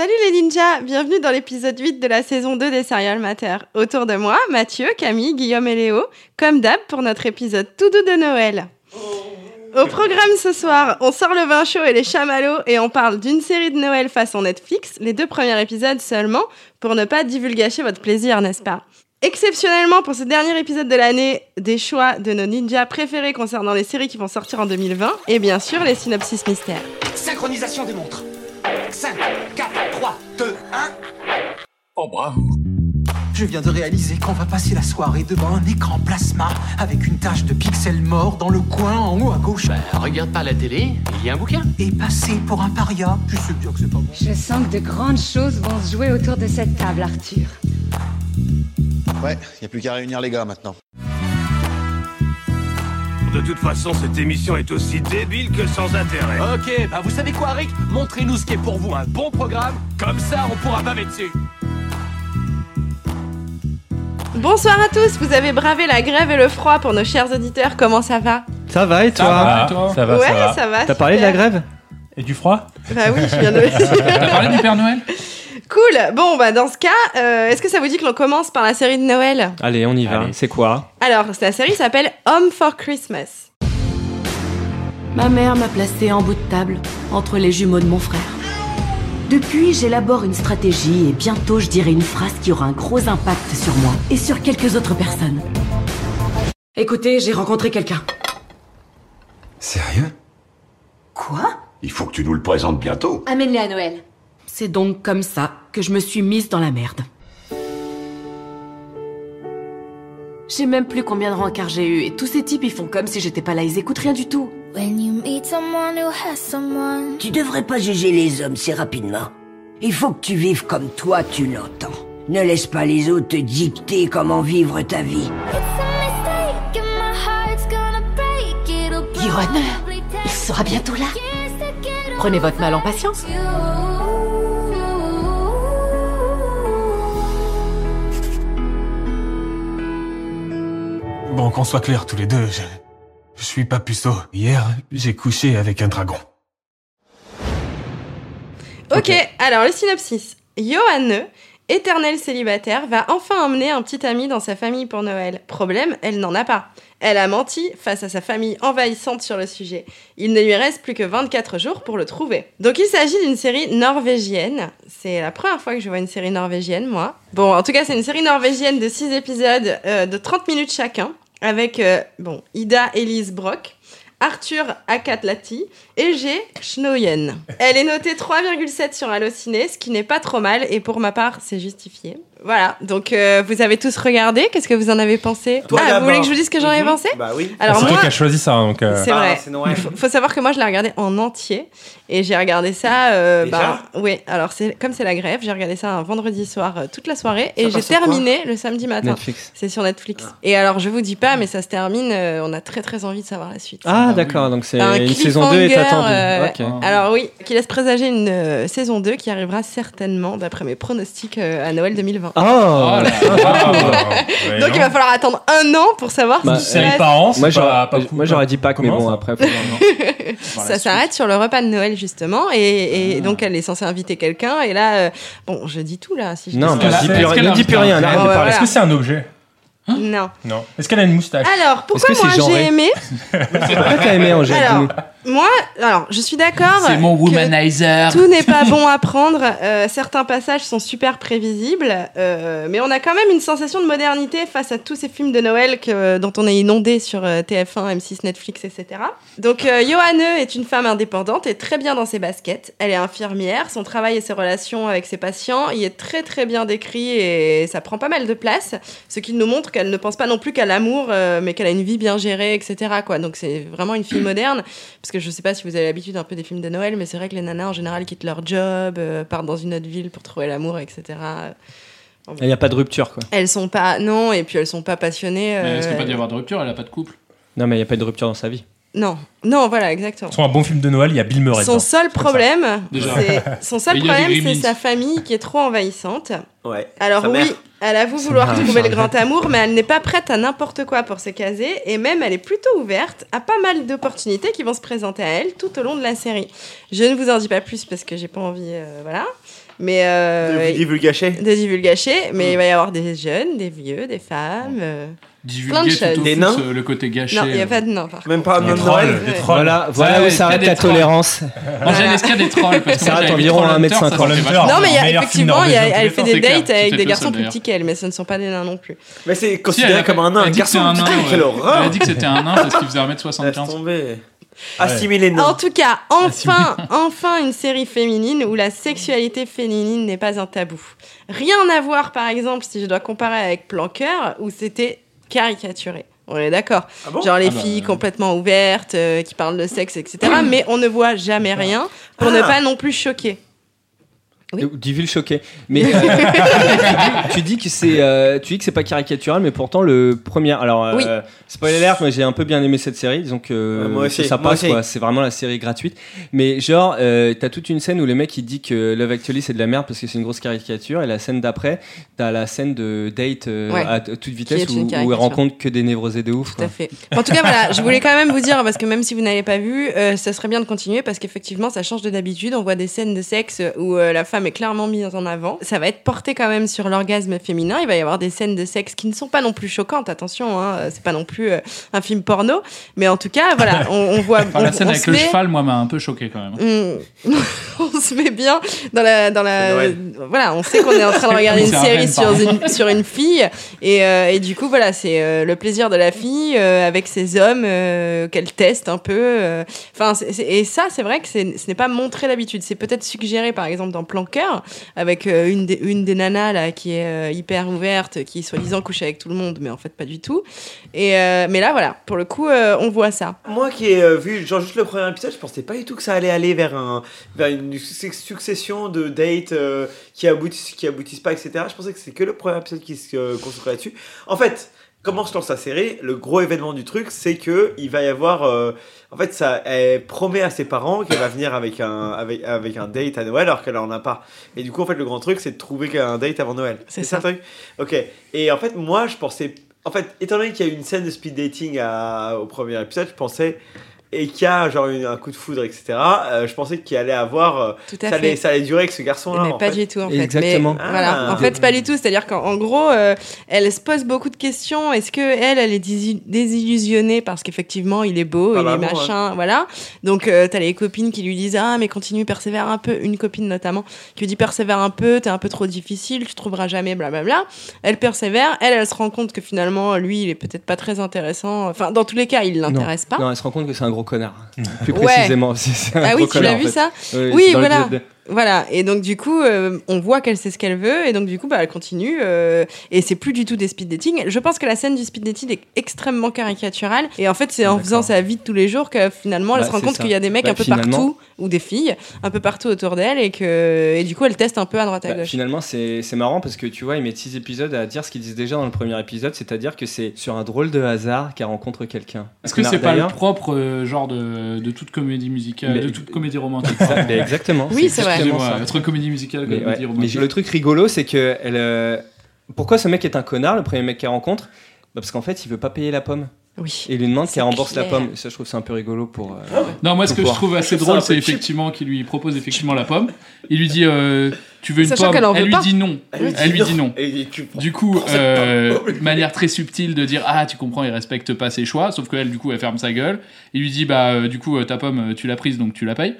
Salut les ninjas, bienvenue dans l'épisode 8 de la saison 2 des Serial Matter. Autour de moi, Mathieu, Camille, Guillaume et Léo, comme d'hab pour notre épisode tout doux de Noël. Au programme ce soir, on sort le vin chaud et les chamallows et on parle d'une série de Noël façon Netflix, les deux premiers épisodes seulement, pour ne pas divulgacher votre plaisir, n'est-ce pas? Exceptionnellement, pour ce dernier épisode de l'année, des choix de nos ninjas préférés concernant les séries qui vont sortir en 2020 et bien sûr les synopsis mystères. Synchronisation des montres. 5, 4, 3, 2, 1. Oh bravo Je viens de réaliser qu'on va passer la soirée devant un écran plasma avec une tache de pixels morts dans le coin en haut à gauche. Bah, regarde pas la télé, il y a un bouquin. Et passer pour un paria. Je sais bien que c'est pas bon. Je sens que de grandes choses vont se jouer autour de cette table, Arthur. Ouais, y a plus qu'à réunir les gars maintenant. De toute façon, cette émission est aussi débile que sans intérêt. Ok, bah vous savez quoi Rick Montrez-nous ce qui est pour vous un bon programme, comme ça on pourra baver dessus. Bonsoir à tous, vous avez bravé la grève et le froid pour nos chers auditeurs, comment ça va? Ça va et toi? va, Ça va, Ouais, ça va. ça va. T'as parlé de la grève? Et du froid? Bah oui, je viens de le dire. T'as parlé du Père Noël? Cool. Bon, bah dans ce cas, euh, est-ce que ça vous dit que l'on commence par la série de Noël? Allez, on y va. C'est quoi? Alors, la série s'appelle Home for Christmas. Ma mère m'a placée en bout de table, entre les jumeaux de mon frère. Depuis, j'élabore une stratégie et bientôt je dirai une phrase qui aura un gros impact sur moi et sur quelques autres personnes. Écoutez, j'ai rencontré quelqu'un. Sérieux? Quoi? Il faut que tu nous le présentes bientôt. Amène-les à Noël. C'est donc comme ça que je me suis mise dans la merde. Je sais même plus combien de rencarts j'ai eu et tous ces types ils font comme si j'étais pas là, ils écoutent rien du tout. Tu devrais pas juger les hommes si rapidement. Il faut que tu vives comme toi tu l'entends. Ne laisse pas les autres te dicter comment vivre ta vie. Yohan, il sera bientôt là. Prenez votre mal en patience. Bon, qu'on soit clair tous les deux, je, je suis pas puceau. Hier, j'ai couché avec un dragon. Ok, alors le synopsis. Johanne, éternelle célibataire, va enfin emmener un petit ami dans sa famille pour Noël. Problème, elle n'en a pas. Elle a menti face à sa famille envahissante sur le sujet. Il ne lui reste plus que 24 jours pour le trouver. Donc il s'agit d'une série norvégienne. C'est la première fois que je vois une série norvégienne, moi. Bon, en tout cas, c'est une série norvégienne de 6 épisodes euh, de 30 minutes chacun, avec, euh, Ida Elise Brock, Arthur Akatlati et G. Schnoyen. Elle est notée 3,7 sur Allociné, ce qui n'est pas trop mal, et pour ma part, c'est justifié. Voilà, donc euh, vous avez tous regardé, qu'est-ce que vous en avez pensé? Toi Ah, vous voulez que je vous dise ce que j'en ai Mhm. pensé? Bah oui. Alors C'est moi, toi qui as choisi ça, donc. euh, c'est Ah, vrai. c'est Noël. Faut, faut savoir que moi, je l'ai regardé en entier. Et j'ai regardé ça. euh, Déjà? bah, oui, alors c'est comme c'est la grève, j'ai regardé ça un vendredi soir euh, toute la soirée. et j'ai terminé le samedi matin. Netflix. C'est sur Netflix. Et alors, je vous dis pas, mais ça se termine. euh, on a très très envie de savoir la suite. Ah, d'accord, donc c'est Un une saison 2 est cliffhanger, attendue. Euh. Alors oui, qui laisse présager une euh, saison 2 qui arrivera certainement, d'après mes pronostics, euh, à Noël 2020. Oh, Oh là là. ouais, Donc il va falloir attendre un an pour savoir Bah, an, c'est j'aurais, pas moi, j'aurais dit Pâques, mais bon, ça après. Ça s'arrête sur le repas de Noël justement et, et Ah. donc elle est censée inviter quelqu'un et là euh, bon je dis tout là si je Non, dis ne dis plus, rien, Ah. Est-ce que c'est un objet non Non. Est-ce qu'elle a une moustache alors pourquoi moi j'ai aimé Pourquoi t'as aimé Angèle alors moi alors je suis d'accord C'est mon womanizer. tout n'est pas bon à prendre. Euh, certains passages sont super prévisibles euh, mais on a quand même une sensation de modernité face à tous ces films de Noël que, dont on est inondé sur euh, TF1 M6 Netflix etc donc euh, Johanne est une femme indépendante et très bien dans ses baskets. Elle est infirmière son travail et ses relations avec ses patients il est très très bien décrit et ça prend pas mal de place ce qui nous montre qu'elle ne pense pas non plus qu'à l'amour mais qu'elle a une vie bien gérée etc quoi. Donc c'est vraiment une fille moderne parce que je sais pas si vous avez l'habitude un peu des films de Noël mais c'est vrai que les nanas en général quittent leur job euh, partent dans une autre ville pour trouver l'amour etc Il n'y a pas de rupture, quoi. elles sont pas non et puis elles sont pas passionnées Mais euh, est-ce qu'il peut pas y avoir de rupture? Elle a pas de couple. Non, mais il n'y a pas de rupture dans sa vie. Non non voilà exactement Sur un bon film de Noël, il y a Bill Murray. son dedans. seul problème son seul problème c'est sa famille qui est trop envahissante Ouais. Alors Sa oui, mère. elle avoue vouloir trouver le grand amour, mais elle n'est pas prête à n'importe quoi pour se caser, et même elle est plutôt ouverte à pas mal d'opportunités qui vont se présenter à elle tout au long de la série. Je ne vous en dis pas plus parce que j'ai pas envie, euh, voilà. Mais euh, De divulgacher. de divulgacher, mais il va y avoir des jeunes, des vieux, des femmes, euh, plein de choses. Des nains euh, le côté gâché. Non, il n'y a euh. pas de nains par Même pas Les même trolls, Noël. Voilà, voilà où s'arrête la tolérance. Angèle, est-ce qu'il y a des trolls Ça arrête environ Hunter, 1m50. ça m'avait Hunter. vachement- Non, mais effectivement, de elle fait des dates avec des garçons plus petits qu'elle, mais ce ne sont pas des nains non plus. Mais c'est considéré a- comme un nain. Un garçon, un nain, quelle Elle a horreur dit que c'était un nain parce qu'il faisait Laisse 1m75. tomber. Assimiler En nain. tout cas, enfin, enfin une série féminine où la sexualité féminine n'est pas un tabou. Rien à voir, par exemple, si je dois comparer avec Planqueur, où c'était caricaturé. On est d'accord. Ah bon? Genre les Ah bah, filles euh. complètement ouvertes, euh, qui parlent de sexe, etc. mais on ne voit jamais rien pour Ah. ne pas non plus choquer. Oui. Divul choqué. Mais euh, tu dis que c'est, euh, tu dis que c'est pas caricatural, mais pourtant le premier. Alors, euh, Oui. spoiler alert, moi j'ai un peu bien aimé cette série, disons que Ouais, moi aussi, ça moi passe aussi. quoi. C'est vraiment la série gratuite. Mais genre, euh, t'as toute une scène où le mec il dit que Love Actually c'est de la merde parce que c'est une grosse caricature, et la scène d'après, t'as la scène de date euh, Ouais. à toute vitesse où, où il rencontre que des névrosés de ouf. Tout quoi. à fait. En tout cas, voilà, je voulais quand même vous dire, parce que même si vous n'avez pas vu, euh, ça serait bien de continuer, parce qu'effectivement, ça change de d'habitude. On voit des scènes de sexe où euh, la femme est clairement mise en avant. Ça va être porté quand même sur l'orgasme féminin. Il va y avoir des scènes de sexe qui ne sont pas non plus choquantes, attention, hein, c'est pas non plus euh, un film porno. Mais en tout cas, voilà, on, on voit. Enfin, on, la scène on avec le met- cheval, moi, m'a un peu choqué quand même. Mm. on se met bien dans la dans la voilà on sait qu'on est en train de regarder une série sur une sur une fille et, euh, et du coup voilà c'est euh, le plaisir de la fille euh, avec ses hommes euh, qu'elle teste un peu enfin et ça c'est vrai que ce n'est pas montré d'habitude c'est peut-être suggéré par exemple dans Plan Avec euh, une des une nanas là qui est euh, hyper ouverte qui soi-disant couche avec tout le monde mais en fait pas du tout et euh, mais là voilà pour le coup on voit ça Moi qui ai vu genre juste le premier épisode, je pensais pas du tout que ça allait aller vers, un, vers une su- succession de dates qui, aboutissent, qui aboutissent pas, etc. Je pensais que c'est que le premier épisode qui se concentrait là-dessus. En fait, comment se lance la série Le gros événement du truc, c'est que il va y avoir. euh, en fait, ça, elle promet à ses parents qu'elle va venir avec un, avec, avec un date à Noël alors qu'elle en a pas. Et du coup, en fait, le grand truc, c'est de trouver un date avant Noël. C'est ça le truc? Ok. Et en fait, moi, je pensais. En fait, étant donné qu'il y a eu une scène de speed dating à- au premier épisode, je pensais. Et qu'il y a genre une- un coup de foudre, etc. euh, je pensais qu'il allait avoir. euh, Tout à ça, allait, fait. ça allait durer avec ce garçon-là. mais en pas fait. du tout en fait. Exactement. Mais, voilà. Ah. En fait, pas du tout. C'est-à-dire qu'en en gros, euh, elle se pose beaucoup de questions. Est-ce que elle, elle est dési- désillusionnée parce qu'effectivement, il est beau, Pas il est vraiment, machin, voilà. Donc, euh, t'as les copines qui lui disent ah mais continue, persévère un peu. Une copine notamment qui lui dit persévère un peu, t'es un peu trop difficile, tu trouveras jamais, blablabla. Elle persévère. Elle, elle se rend compte que finalement, lui, il est peut-être pas très intéressant. Enfin, dans tous les cas, il l'intéresse pas. Non, elle se rend compte que c'est un gros connard. Plus Ouais. précisément. c'est- c'est un Ah gros oui, tu l'as vu fait. ça Oui, dans voilà. Voilà, et donc du coup, euh, on voit qu'elle sait ce qu'elle veut, et donc du coup, bah, elle continue, euh, et c'est plus du tout des speed dating. Je pense que la scène du speed dating est extrêmement caricaturale, et en fait, c'est en faisant sa vie de tous les jours que finalement, elle Bah, se rend compte qu'il y a des mecs Bah, un peu finalement- partout, ou des filles, un peu partout autour d'elle, et que et du coup, elle teste un peu à droite à Bah, gauche. finalement, c'est c'est marrant parce que tu vois, ils mettent 6 épisodes à dire ce qu'ils disent déjà dans le premier épisode, c'est-à-dire que c'est sur un drôle de hasard qu'elle rencontre quelqu'un. Est-ce que c'est pas le propre euh, genre de, de toute comédie musicale, Mais- de toute comédie romantique Ça- pardon. mais exactement. Oui, c'est vrai. Exactement Excusez-moi, ça. Entre comédie musicale Mais, ouais, mais romantique. le truc rigolo, c'est que elle, euh, pourquoi ce mec est un connard, le premier mec qu'elle rencontre? Bah, Parce qu'en fait, il veut pas payer la pomme. Oui. Et il lui demande qu'elle rembourse la pomme. Ça, je trouve que c'est un peu rigolo pour. euh, Non, moi, ce que je trouve assez drôle, un c'est effectivement qu'il lui propose effectivement la pomme. Il lui dit euh, Tu veux une Sachant pomme Elle lui dit non. Elle lui dit non. Et tu prends- Du coup, euh, manière très subtile de dire ah tu comprends il respecte pas ses choix, sauf qu'elle du coup elle ferme sa gueule. Il lui dit bah du coup ta pomme tu l'as prise donc tu la payes.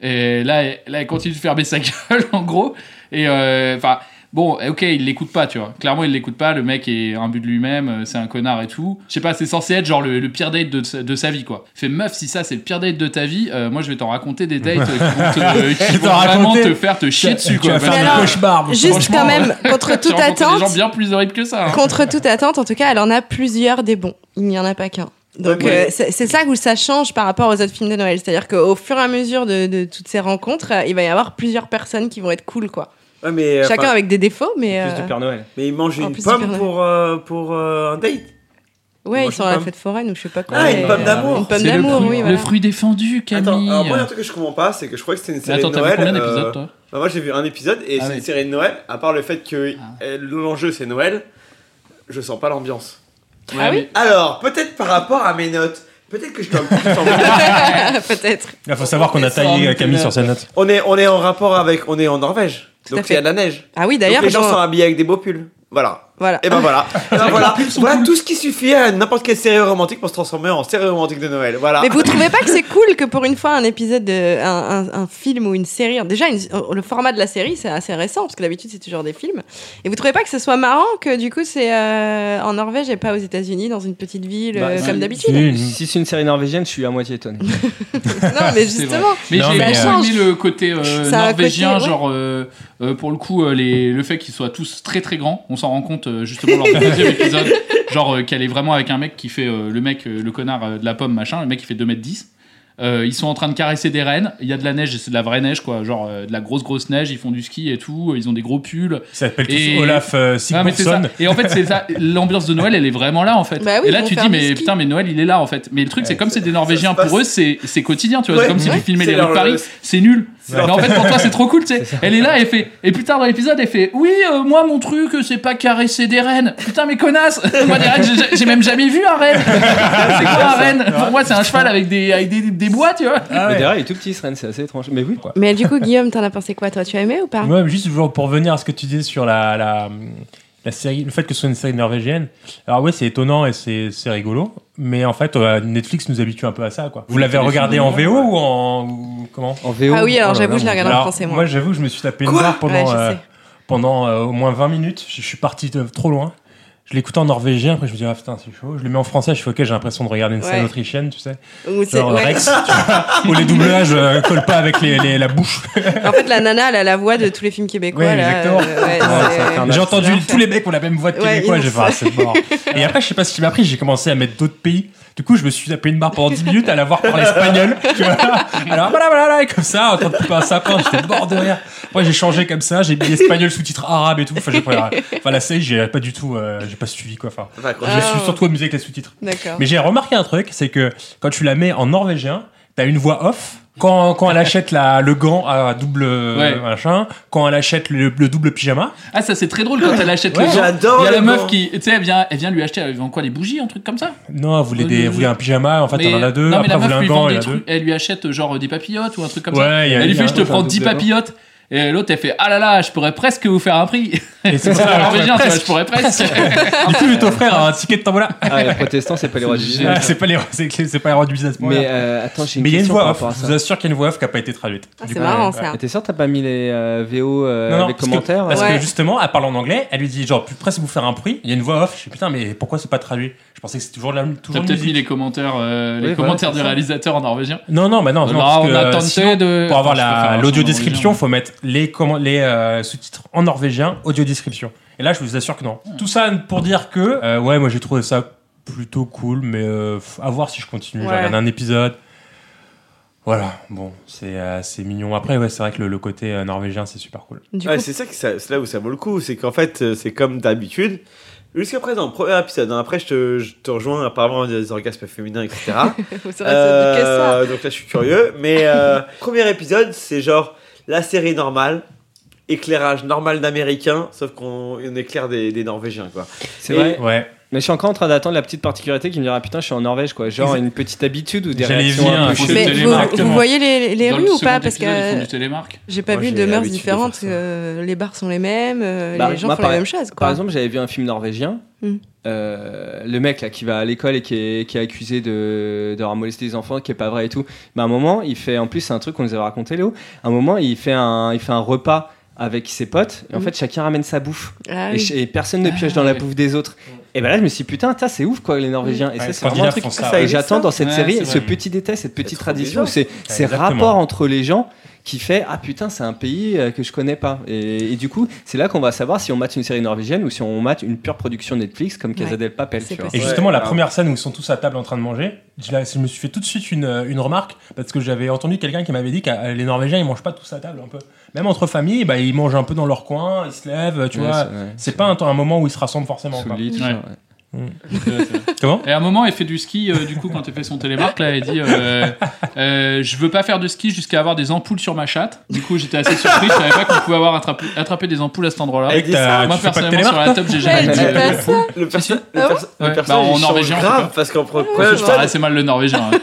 Et là elle, là elle continue de fermer sa gueule en gros. Et euh, enfin bon ok il l'écoute pas tu vois. Clairement il l'écoute pas. Le mec est un but de lui-même, euh, c'est un connard et tout. Je sais pas c'est censé être genre le, le pire date de, sa- de sa vie quoi. Il Fait meuf si ça c'est le pire date de ta vie, euh, moi je vais t'en raconter des dates euh, qui vont, te, qui vont vraiment te faire te chier dessus Tu quoi. vas faire alors, cauchemars. Juste quand même, contre toute attente, des gens bien plus horribles que ça. hein. contre toute attente, en tout cas, elle en a plusieurs des bons. Il n'y en a pas qu'un. Donc Ouais. euh, c'est ça où ça change par rapport aux autres films de Noël. C'est-à-dire qu'au fur et à mesure de, de toutes ces rencontres, euh, il va y avoir plusieurs personnes qui vont être cool, quoi. Ouais, mais, euh, Chacun enfin, avec des défauts, mais Plus euh, de Père Noël. mais il mange En une plus, pomme pour, euh, pour euh, un date. ouais, ils sont à la fête foraine ou je sais pas quoi. Ah, une pomme d'amour. Une pomme C'est le d'amour, fruit- oui. Le fruit défendu, Camille. Attends, alors moi, un truc que je comprends pas, c'est que je croyais que c'était une série Attends, de t'as vu Noël. combien euh, d'épisodes toi bah, moi, j'ai vu un épisode et Ah c'est une série de Noël. À part le fait que Ah. l'enjeu c'est Noël, je sens pas l'ambiance. Ah oui Alors, peut-être par rapport à mes notes, peut-être que je dois. Peut-être. Il faut savoir qu'on a taillé Camille sur sa note. on est, on est en rapport avec, on est en Norvège. Tout à Donc fait. il y a de la neige. Ah oui, Donc d'ailleurs, les gens sont habillés avec des beaux pulls. Voilà. Voilà. Et ben voilà. Et ben voilà. tout ce qui suffit à n'importe quelle série romantique pour se transformer en série romantique de Noël. Voilà. Mais vous trouvez pas que c'est cool que pour une fois un épisode, de, un, un- un film ou une série, déjà une- le format de la série c'est assez récent parce que d'habitude c'est toujours des films. Et vous trouvez pas que ce soit marrant que du coup c'est euh, en Norvège et pas aux États-Unis dans une petite ville Bah, euh, comme d'habitude? Si c'est une série norvégienne, je suis à moitié étonné. Non mais justement. Mais j'ai aimé le côté euh, norvégien, côté, ouais. genre pour le coup les, le fait qu'ils soient tous très très grands. On s'en rend compte euh, justement lors du deuxième épisode, genre euh, qu'elle est vraiment avec un mec qui fait euh, le mec, euh, le connard euh, de la pomme machin, le mec qui fait 2m10. Euh, ils sont en train de caresser des rennes. Il y a de la neige, et c'est de la vraie neige, quoi. Genre euh, de la grosse, grosse neige. Ils font du ski et tout. Ils ont des gros pulls. Ils s'appellent tous Et- Olaf euh, Ah, mais ça. Et en fait, c'est ça. L'ambiance de Noël, elle est vraiment là, en fait. Bah oui, et là, tu dis, mais ski. putain, mais Noël, il est là, en fait. Mais le truc, c'est comme c'est des Norvégiens, pour eux, c'est c'est quotidien, tu vois. Ouais. C'est comme si Ouais. tu filmais les rues de leur- Paris. C'est nul. Mais en fait, pour toi, c'est trop cool, tu sais. Elle est là, elle fait. Et plus tard dans l'épisode, elle fait Oui, euh, moi, mon truc, euh, c'est pas caresser des rennes. Putain, mais connasse Moi, des rennes, j'ai- j'ai même jamais vu un renne. c'est quoi un renne Pour moi, c'est un cheval avec des, avec des, des bois, tu vois. Ah Mais ouais. derrière, il est tout petit, ce Rennes, c'est assez étrange. Mais oui, quoi. Mais du coup Guillaume t'en as pensé quoi toi? Tu as aimé ou pas? Ouais, mais juste pour revenir à ce que tu disais sur la, la, la série, le fait que ce soit une série norvégienne. Alors ouais, c'est étonnant et c'est c'est rigolo, mais en fait euh, Netflix nous habitue un peu à ça quoi. Vous l'avez regardé en VO ou en ou comment? En VO. Ah oui alors oh là j'avoue là, je l'ai regardé en français moi. moi j'avoue, je me suis tapé une barre pendant Ouais, euh, pendant euh, au moins 20 minutes. Je, je suis parti de- trop loin. Je l'écoutais en norvégien, après je me dis ah putain c'est chaud. Je le mets en français, je fais ok j'ai l'impression de regarder une Ouais. scène autrichienne, tu sais. Ou c'est- Genre ouais. Rex, tu vois, où les doublages euh, collent pas avec les, les- la bouche. En fait la nana elle a la voix de tous les films québécois Ouais, exactement. euh. J'ai entendu tous les mecs ont la même voix de Ouais, québécois, j'ai fait ah, c'est mort. Et après, je sais pas ce qui m'a pris, j'ai commencé à mettre d'autres pays. Du coup, je me suis tapé une barre pendant 10 minutes à la voir parler espagnol. Tu vois Alors voilà, voilà, voilà, et comme ça, en train de couper un sapin, j'étais mort de rire. Après, j'ai changé comme ça, j'ai mis espagnol sous-titres arabes et tout. Enfin, j'ai pas, enfin la série, j'ai pas du tout, euh, j'ai pas suivi quoi. Enfin, Enfin, je me suis surtout amusé avec les sous-titres. D'accord. Mais j'ai remarqué un truc, c'est que quand tu la mets en norvégien, t'as une voix off. Quand, quand elle achète la, le gant à double Ouais. machin, quand elle achète le, le double pyjama, Ah, ça, c'est très drôle quand elle achète Ouais, le gant. j'adore Il y a la meuf gant. qui, tu sais, elle vient, elle vient lui acheter, elle vend quoi, des bougies, un truc comme ça? Non, elle voulait, Euh, des, le- elle voulait un pyjama, en fait, Mais- elle en a deux. Non, mais Après, la elle meuf un lui gant, vend elle des a deux. trucs, elle lui achète genre des papillotes ou un truc comme Ouais, ça. a- elle lui fait, un je te prends un 10 double papillotes. Et l'autre, elle fait, ah là là, je pourrais presque vous faire un prix. Et c'est C'est ça, norvégien, tu vois, presque. je pourrais presque. Du coup, je t'offrir un ticket de tambola. Ah, les protestants, c'est pas les rois du business. Ah, c'est pas les, c'est, c'est pas les rois du business. Mais euh, attends, j'ai une Mais il y a une voix off. Je vous assure qu'il y a une voix off qui a pas été traduite. Ah, c'est coup, marrant ouais, ça. Et t'es sûr, t'as pas mis les euh, VO euh, Non, non, avec parce que- commentaires Parce Ouais. que justement, elle parle en anglais, elle lui dit genre plus presque vous faire un prix. Il y a une voix off. Je suis putain, mais pourquoi c'est pas traduit? Je pensais que c'était toujours la T'as toujours peut-être mis les commentaires, euh, les commentaires c'est du réalisateur en norvégien. Non, non, bah non, non, Là, parce on que, a euh, tenté sinon, de. Pour avoir l'audio description, norvégien. faut mettre les, comment, les euh, sous-titres en norvégien, audio description. Et là, je vous assure que non. Tout ça pour dire que, euh, ouais, moi j'ai trouvé ça plutôt cool, mais euh, à voir si je continue. J'ai Ouais. regardé un épisode. Voilà, bon, c'est euh, c'est mignon. Après, ouais, c'est vrai que le, le côté euh, norvégien, c'est super cool. Ouais, c'est ça, que ça- c'est là où ça vaut le coup. C'est qu'en fait, c'est comme d'habitude. Jusqu'à présent, premier épisode. hein, Après, je te, je te rejoins apparemment des orgasmes féminins, etc. vrai, ça. Euh, donc là, je suis curieux. Mais euh, premier épisode, c'est genre la série normale, éclairage normal d'américain, sauf qu'on on éclaire des, des Norvégiens, quoi. C'est vrai. Ouais. Mais je suis encore en train d'attendre la petite particularité qui me dira putain, je suis en Norvège quoi. Genre une petite habitude ou des réactions venir, un peu. Mais vous, vous voyez les, rues le ou pas? Parce que j'ai pas Moi, vu de mœurs différentes. euh, les bars sont les mêmes, euh, Bah, les gens moi, font par- la même chose. Quoi. Par exemple, j'avais vu un film norvégien. Hmm. Euh, le mec là qui va à l'école et qui est, qui est accusé de d'avoir molesté des enfants, qui est pas vrai et tout. Mais à un moment, il fait en plus c'est un truc qu'on nous avait raconté Léo. À un moment, il fait un il fait un repas avec ses potes et en Mhm. fait chacun ramène sa bouffe Ah et, oui. ch- et personne ne pioche Ah, dans la bouffe des autres. Et ben là je me suis dit putain, ça c'est ouf quoi les Norvégiens. Et Ouais, ça c'est vraiment un truc. font ça, et j'attends dans cette Ouais, série ce petit détail, cette petite tradition, ces Exactement. rapports entre les gens qui fait ah putain c'est un pays euh, que je connais pas et, et du coup c'est là qu'on va savoir si on mate une série norvégienne ou si on mate une pure production Netflix comme Casa Ouais. del Papel tu vois. Et justement, la première scène où ils sont tous à table en train de manger, je, me suis fait tout de suite une, euh, une remarque parce que j'avais entendu quelqu'un qui m'avait dit que euh, les Norvégiens ils mangent pas tous à table un peu. Même entre familles, bah, ils mangent un peu dans leur coin, ils se lèvent, tu Ouais, vois. c'est- pas un, moment où ils se rassemblent forcément. Sous quoi. le lit, Comment Et à un moment, elle fait du ski, euh, du coup, quand elle fait son télémarque, là, elle dit euh, euh, Je veux pas faire de ski jusqu'à avoir des ampoules sur ma chatte. Du coup, j'étais assez surpris, je savais pas qu'on pouvait avoir attrapé, attrapé des ampoules à cet endroit-là. Moi, tu fais pas de personnellement, sur la top, j'ai jamais dit, euh. Le, perso- le, Ah perso- le Ouais, personnage, bah, en norvégien, grave parce qu'en pro- Ouais, ouais, je parle assez mal le norvégien. hein.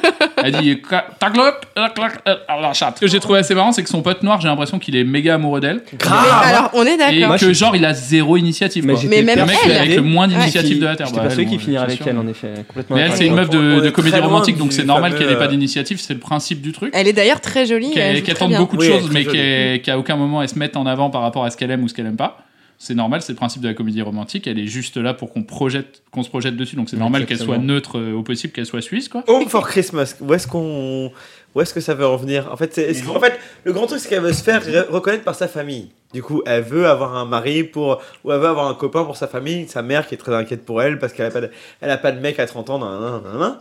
Elle dit taglok, euh, la chatte. Ce que j'ai trouvé assez marrant, c'est que son pote noir, j'ai l'impression qu'il est méga amoureux d'elle. Mais alors, on est Et d'accord. que genre, il a zéro initiative. Mais quoi. j'étais Mais même le mec elle. avec le moins d'initiative Qui- de la Terre. J'étais elle, qu'il bon, finirait avec elle, en effet. Complètement Mais elle, c'est une meuf de, comédie romantique, donc c'est normal qu'elle ait pas euh, d'initiative, c'est le principe du truc. Elle est d'ailleurs très jolie. tente bien. beaucoup de choses, mais qu'à aucun moment elle se mette en avant par rapport à ce qu'elle aime ou ce qu'elle aime pas. C'est normal, c'est le principe de la comédie romantique. Elle est juste là pour qu'on projette, qu'on se projette dessus. Donc c'est normal qu'elle soit neutre euh, au possible, qu'elle soit suisse, quoi. Home for Christmas, où est-ce qu'on, où est-ce que ça veut en venir? En fait, c'est, est-ce- en fait, le grand truc c'est qu'elle veut se faire re- reconnaître par sa famille. Du coup, elle veut avoir un mari pour, ou elle veut avoir un copain pour sa famille. Sa mère qui est très inquiète pour elle parce qu'elle a pas de, elle a pas de mec à 30 ans. nan, nan, nan, nan.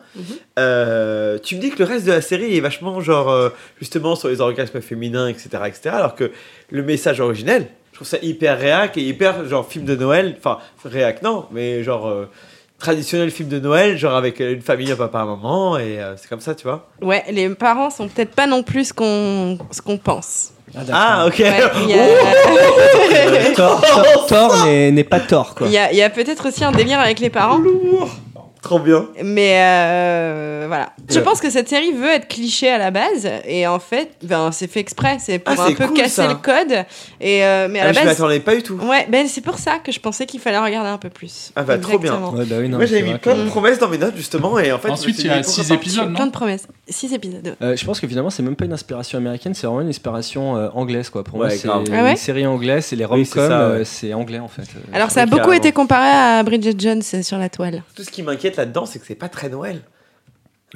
Euh, tu me dis que le reste de la série est vachement genre euh, justement sur les orgasmes féminins, etc., etc. Alors que le message originel, je trouve ça hyper réac et hyper genre film de Noël. Enfin, réac non, mais genre. euh, traditionnel film de Noël, genre avec une famille, un papa, un maman, et euh, c'est comme ça, tu vois. Ouais, les parents sont peut-être pas non plus ce qu'on ce qu'on pense. Ah, ok. Ouais, il y a- Euh, Thor, n'est pas Thor, quoi. Il y a, il y a peut-être aussi un délire avec les parents. Trop bien. Mais euh, voilà. Je pense que cette série veut être cliché à la base. Et en fait, ben, c'est fait exprès. C'est pour Ah, un c'est peu cool, casser ça. le code. Et, euh, mais à Ah, la je base. m'attendais pas du tout. Ouais, ben, c'est pour ça que je pensais qu'il fallait regarder un peu plus. Ah bah trop bien. Exactement. Ouais, bah oui, non, Moi j'avais mis vrai plein que- de promesses dans mes notes justement et en fait. Ensuite, je me suis il y a pourquoi six pas épisodes, Plein non de promesses. Six épisodes. Euh, je pense que finalement c'est même pas une inspiration américaine, c'est vraiment une inspiration euh, anglaise quoi. Pour moi Ouais, c'est grave. Ah ouais une série anglaise, c'est les Oui, c'est rom-coms, ça, ouais. c'est anglais en fait. Euh, Alors, ça a beaucoup carrément. été comparé à Bridget Jones euh, sur la toile. Tout ce qui m'inquiète là-dedans, c'est que c'est pas très Noël.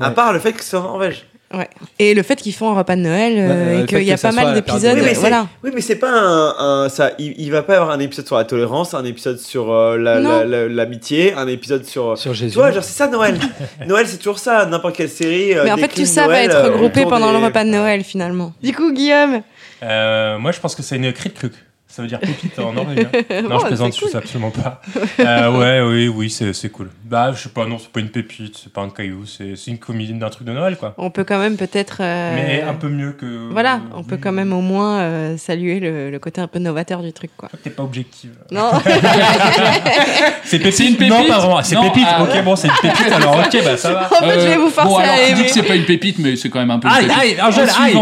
À part le fait que c'est en Norvège. Ouais. Et le fait qu'ils font un repas de Noël euh, Ouais, euh, et qu'il y a pas mal de d'épisodes. Oui, mais c'est- voilà. Oui, mais c'est pas un, un- ça. Il, il va pas y avoir un épisode sur la tolérance, un épisode sur euh, la- Non. la- la- l'amitié, un épisode sur. Sur Tu Jésus. vois, genre c'est ça Noël. Noël, c'est toujours ça. N'importe quelle série. euh, Mais en fait, tout ça va être euh, regroupé pendant des- le repas de Noël finalement. Du coup, Guillaume. Euh, moi, je pense que c'est une kritkuk. Ça veut dire pépite en norvégien. Non, Oh, je plaisante, c'est je cool. sais absolument pas. Euh, ouais, oui, oui, c'est c'est cool. Bah, je sais pas, non, c'est pas une pépite, c'est pas un caillou, c'est c'est une comédie d'un truc de Noël, quoi. On peut quand même peut-être. euh, Mais un peu mieux que. Voilà, on peut quand même au moins euh, saluer le, le côté un peu novateur du truc, quoi. T'es pas objective. Non. C'est pépite, C'est une Non, pépite? pas vraiment. C'est Non, pépite. ah. ok, bon, c'est une pépite. Alors, ok, bah ça va. En fait, je vais vous forcer bon, alors, à tu dis aimer. que c'est pas une pépite, mais c'est quand même un peu. Aïe, aïe, Angèle, aïe.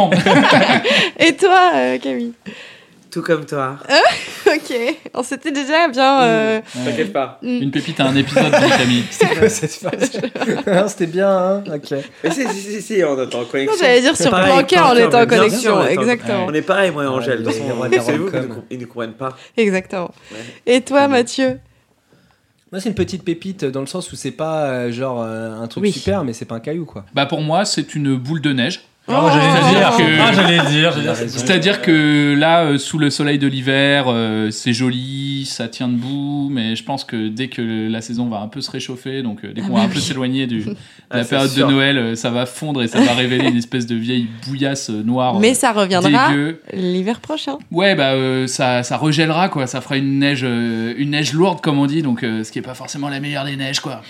Et toi, euh, Camille? Tout comme toi. Ok, on s'était déjà bien. euh, T'inquiète pas. Une pépite à un épisode, Camille. cette phrase Ah, C'était bien, hein Ok. Mais si, si, si, si, on est en connexion. Non, j'allais dire sur pareil, Planquer, on était en connexion, est exactement. On est pareil, moi et Angèle. De la c'est vous qu'ils ne comprennent pas. Exactement. Ouais. Et toi, Mathieu? Moi c'est une petite pépite dans le sens où c'est pas euh, genre euh, un truc Oui. super, mais c'est pas un caillou quoi. Bah, pour moi, c'est une boule de neige. Ah, dire. C'est-à-dire que- Ah, j'allais dire. C'est-à-dire que là, euh, sous le soleil de l'hiver, euh, c'est joli, ça tient debout, mais je pense que dès que la saison va un peu se réchauffer, donc euh, dès qu'on va un peu s'éloigner du- de Ah, la c'est période sûr. de Noël, euh, ça va fondre et ça va révéler une espèce de vieille bouillasse euh, noire. Mais euh, ça reviendra dégueu. l'hiver prochain. Ouais, bah euh, ça, ça regèlera quoi, ça fera une neige, euh, une neige lourde comme on dit, donc euh, ce qui est pas forcément la meilleure des neiges quoi.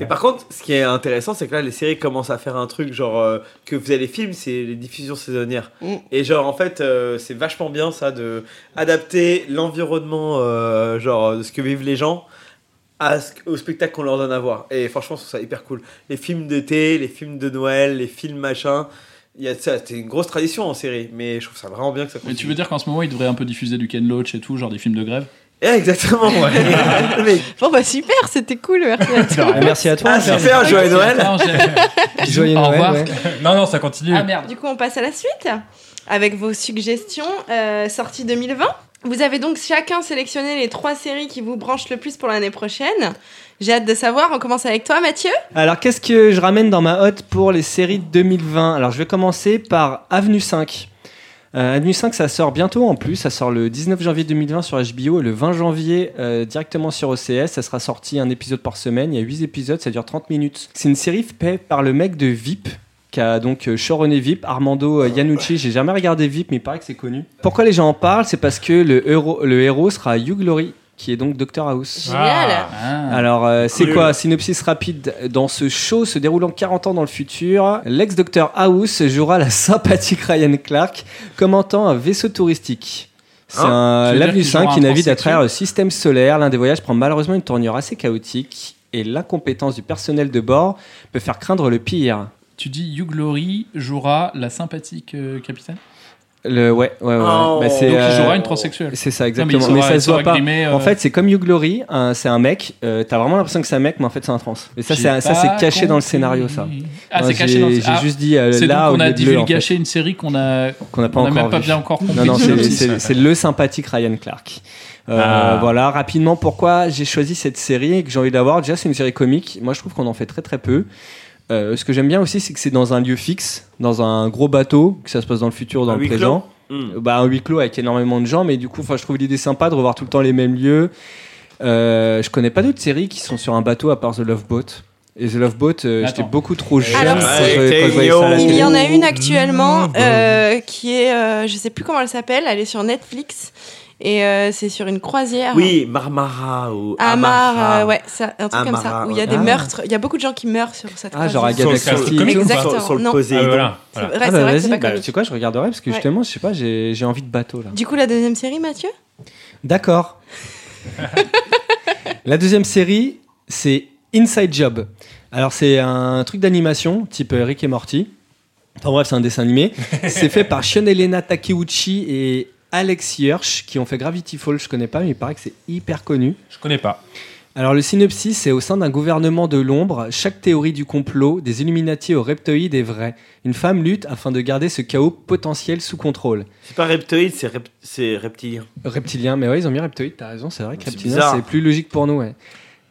Et par contre, ce qui est intéressant, c'est que là, les séries commencent à faire un truc genre euh, que faisaient les films, c'est les diffusions saisonnières. Mm. Et genre, en fait, euh, c'est vachement bien ça de adapter l'environnement, euh, genre de ce que vivent les gens. à ce- au spectacle qu'on leur donne à voir. Et franchement, je trouve ça hyper cool. Les films d'été, les films de Noël, les films machin, il y a ça, c'est une grosse tradition en série. Mais je trouve ça vraiment bien que ça Mais continue. tu veux dire qu'en ce moment, ils devraient un peu diffuser du Ken Loach et tout, genre des films de grève? Eh, exactement, ouais. Mais- Bon, bah super, c'était cool, merci à toi. Merci à toi. Ah, super, joyeux Noël. Joyeux Au Noël. revoir. ouais. Non, non, ça continue. Ah merde. Du coup, on passe à la suite avec vos suggestions euh, sorties 2020. Vous avez donc chacun sélectionné les trois séries qui vous branchent le plus pour l'année prochaine. J'ai hâte de savoir. On commence avec toi, Mathieu. Alors, qu'est-ce que je ramène dans ma hotte pour les séries de 2020 Alors, je vais commencer par Avenue 5. Euh, Avenue 5, ça sort bientôt en plus. Ça sort le 19 janvier 2020 sur HBO et le 20 janvier euh, directement sur OCS. Ça sera sorti un épisode par semaine. Il y a 8 épisodes, ça dure 30 minutes. C'est une série faite par le mec de VIP qui a donc euh, showrunné VIP, Armando euh, Iannucci. J'ai jamais regardé VIP, mais il paraît que c'est connu. Pourquoi les gens en parlent? C'est parce que le héros, le héros sera Hugh Laurie qui est donc Dr House. Génial. Ah. Alors, euh, c'est Cool. quoi Synopsis rapide. Dans ce show se déroulant 40 ans dans le futur, l'ex-docteur House jouera la sympathique Ryan Clark commentant un vaisseau touristique. C'est Hein Tu un veux dire Lavenu qu'il jouera 5 qui navigue à travers le système solaire. L'un des voyages prend malheureusement une tournure assez chaotique et l'incompétence du personnel de bord peut faire craindre le pire. Tu dis Hugh Glory jouera la sympathique euh, capitaine? Le, ouais, ouais, ouais. Oh. Bah, c'est, Donc il euh, jouera une transsexuelle. C'est ça, Non, exactement. mais ça se voit pas. grimé, euh, En fait, c'est comme Hugh Glory, un- c'est un mec. euh, T'as vraiment l'impression que c'est un mec, mais en fait, c'est un trans. Et ça, c'est, ça, c'est caché dans le scénario, ça. Ah, c'est caché j'ai- dans le J'ai ah, juste dit euh, C'est là donc on a divulgaché une série qu'on a qu'on n'a pas on encore même pas vu. bien encore compris. Non, non, c'est, synopsis. c'est- c'est le sympathique Ryan Clark. Euh, Ah. Voilà, rapidement, pourquoi j'ai choisi cette série et que j'ai envie d'avoir. Déjà, c'est une série comique. Moi, je trouve qu'on en fait très très peu. Euh, ce que j'aime bien aussi, c'est que c'est dans un lieu fixe, dans un gros bateau, que ça se passe dans le futur ou dans Un le présent. Hmm. Bah, un huis clos avec énormément de gens, mais du coup, enfin, je trouve l'idée sympa de revoir tout le temps les mêmes lieux. Euh, je connais pas d'autres séries qui sont sur un bateau à part The Love Boat. Et The Love Boat, euh, j'étais beaucoup trop jeune Alors, je- Il y en a une actuellement Mmh, euh, qui est, euh, je sais plus comment elle s'appelle, elle est sur Netflix et euh, c'est sur une croisière. Oui, Marmara ou Amar, Amara. euh, ouais, ça, un truc comme ça, Amara, où il y a des Ah. meurtres, il y a beaucoup de gens qui meurent sur cette Ah, genre croisière. Agatha Sur- sur- Christie. Exactement. Sur, sur le Non. Ah, Poséidon. voilà, C'est voilà. vrai, Ah bah vrai vas-y, bah, tu sais quoi, je regarderai parce que Ouais. justement, je sais pas, j'ai j'ai envie de bateau là. Du coup, la deuxième série, Mathieu? D'accord. la deuxième série, c'est Inside Job. Alors c'est un truc d'animation type euh, Rick et Morty. Enfin bref, c'est un dessin animé. c'est fait par Sean Elena Takeuchi et Alex Hirsch qui ont fait Gravity Falls. Je connais pas, mais il paraît que c'est hyper connu. Je connais pas. Alors le synopsis, c'est au sein d'un gouvernement de l'ombre, chaque théorie du complot, des Illuminati aux reptoïdes est vraie. Une femme lutte afin de garder ce chaos potentiel sous contrôle. C'est pas reptoïde, c'est rep- c'est reptilien. Reptilien, mais ouais, ils ont mis reptoïde, t'as raison, c'est vrai que C'est reptilien, c'est plus logique pour nous, ouais.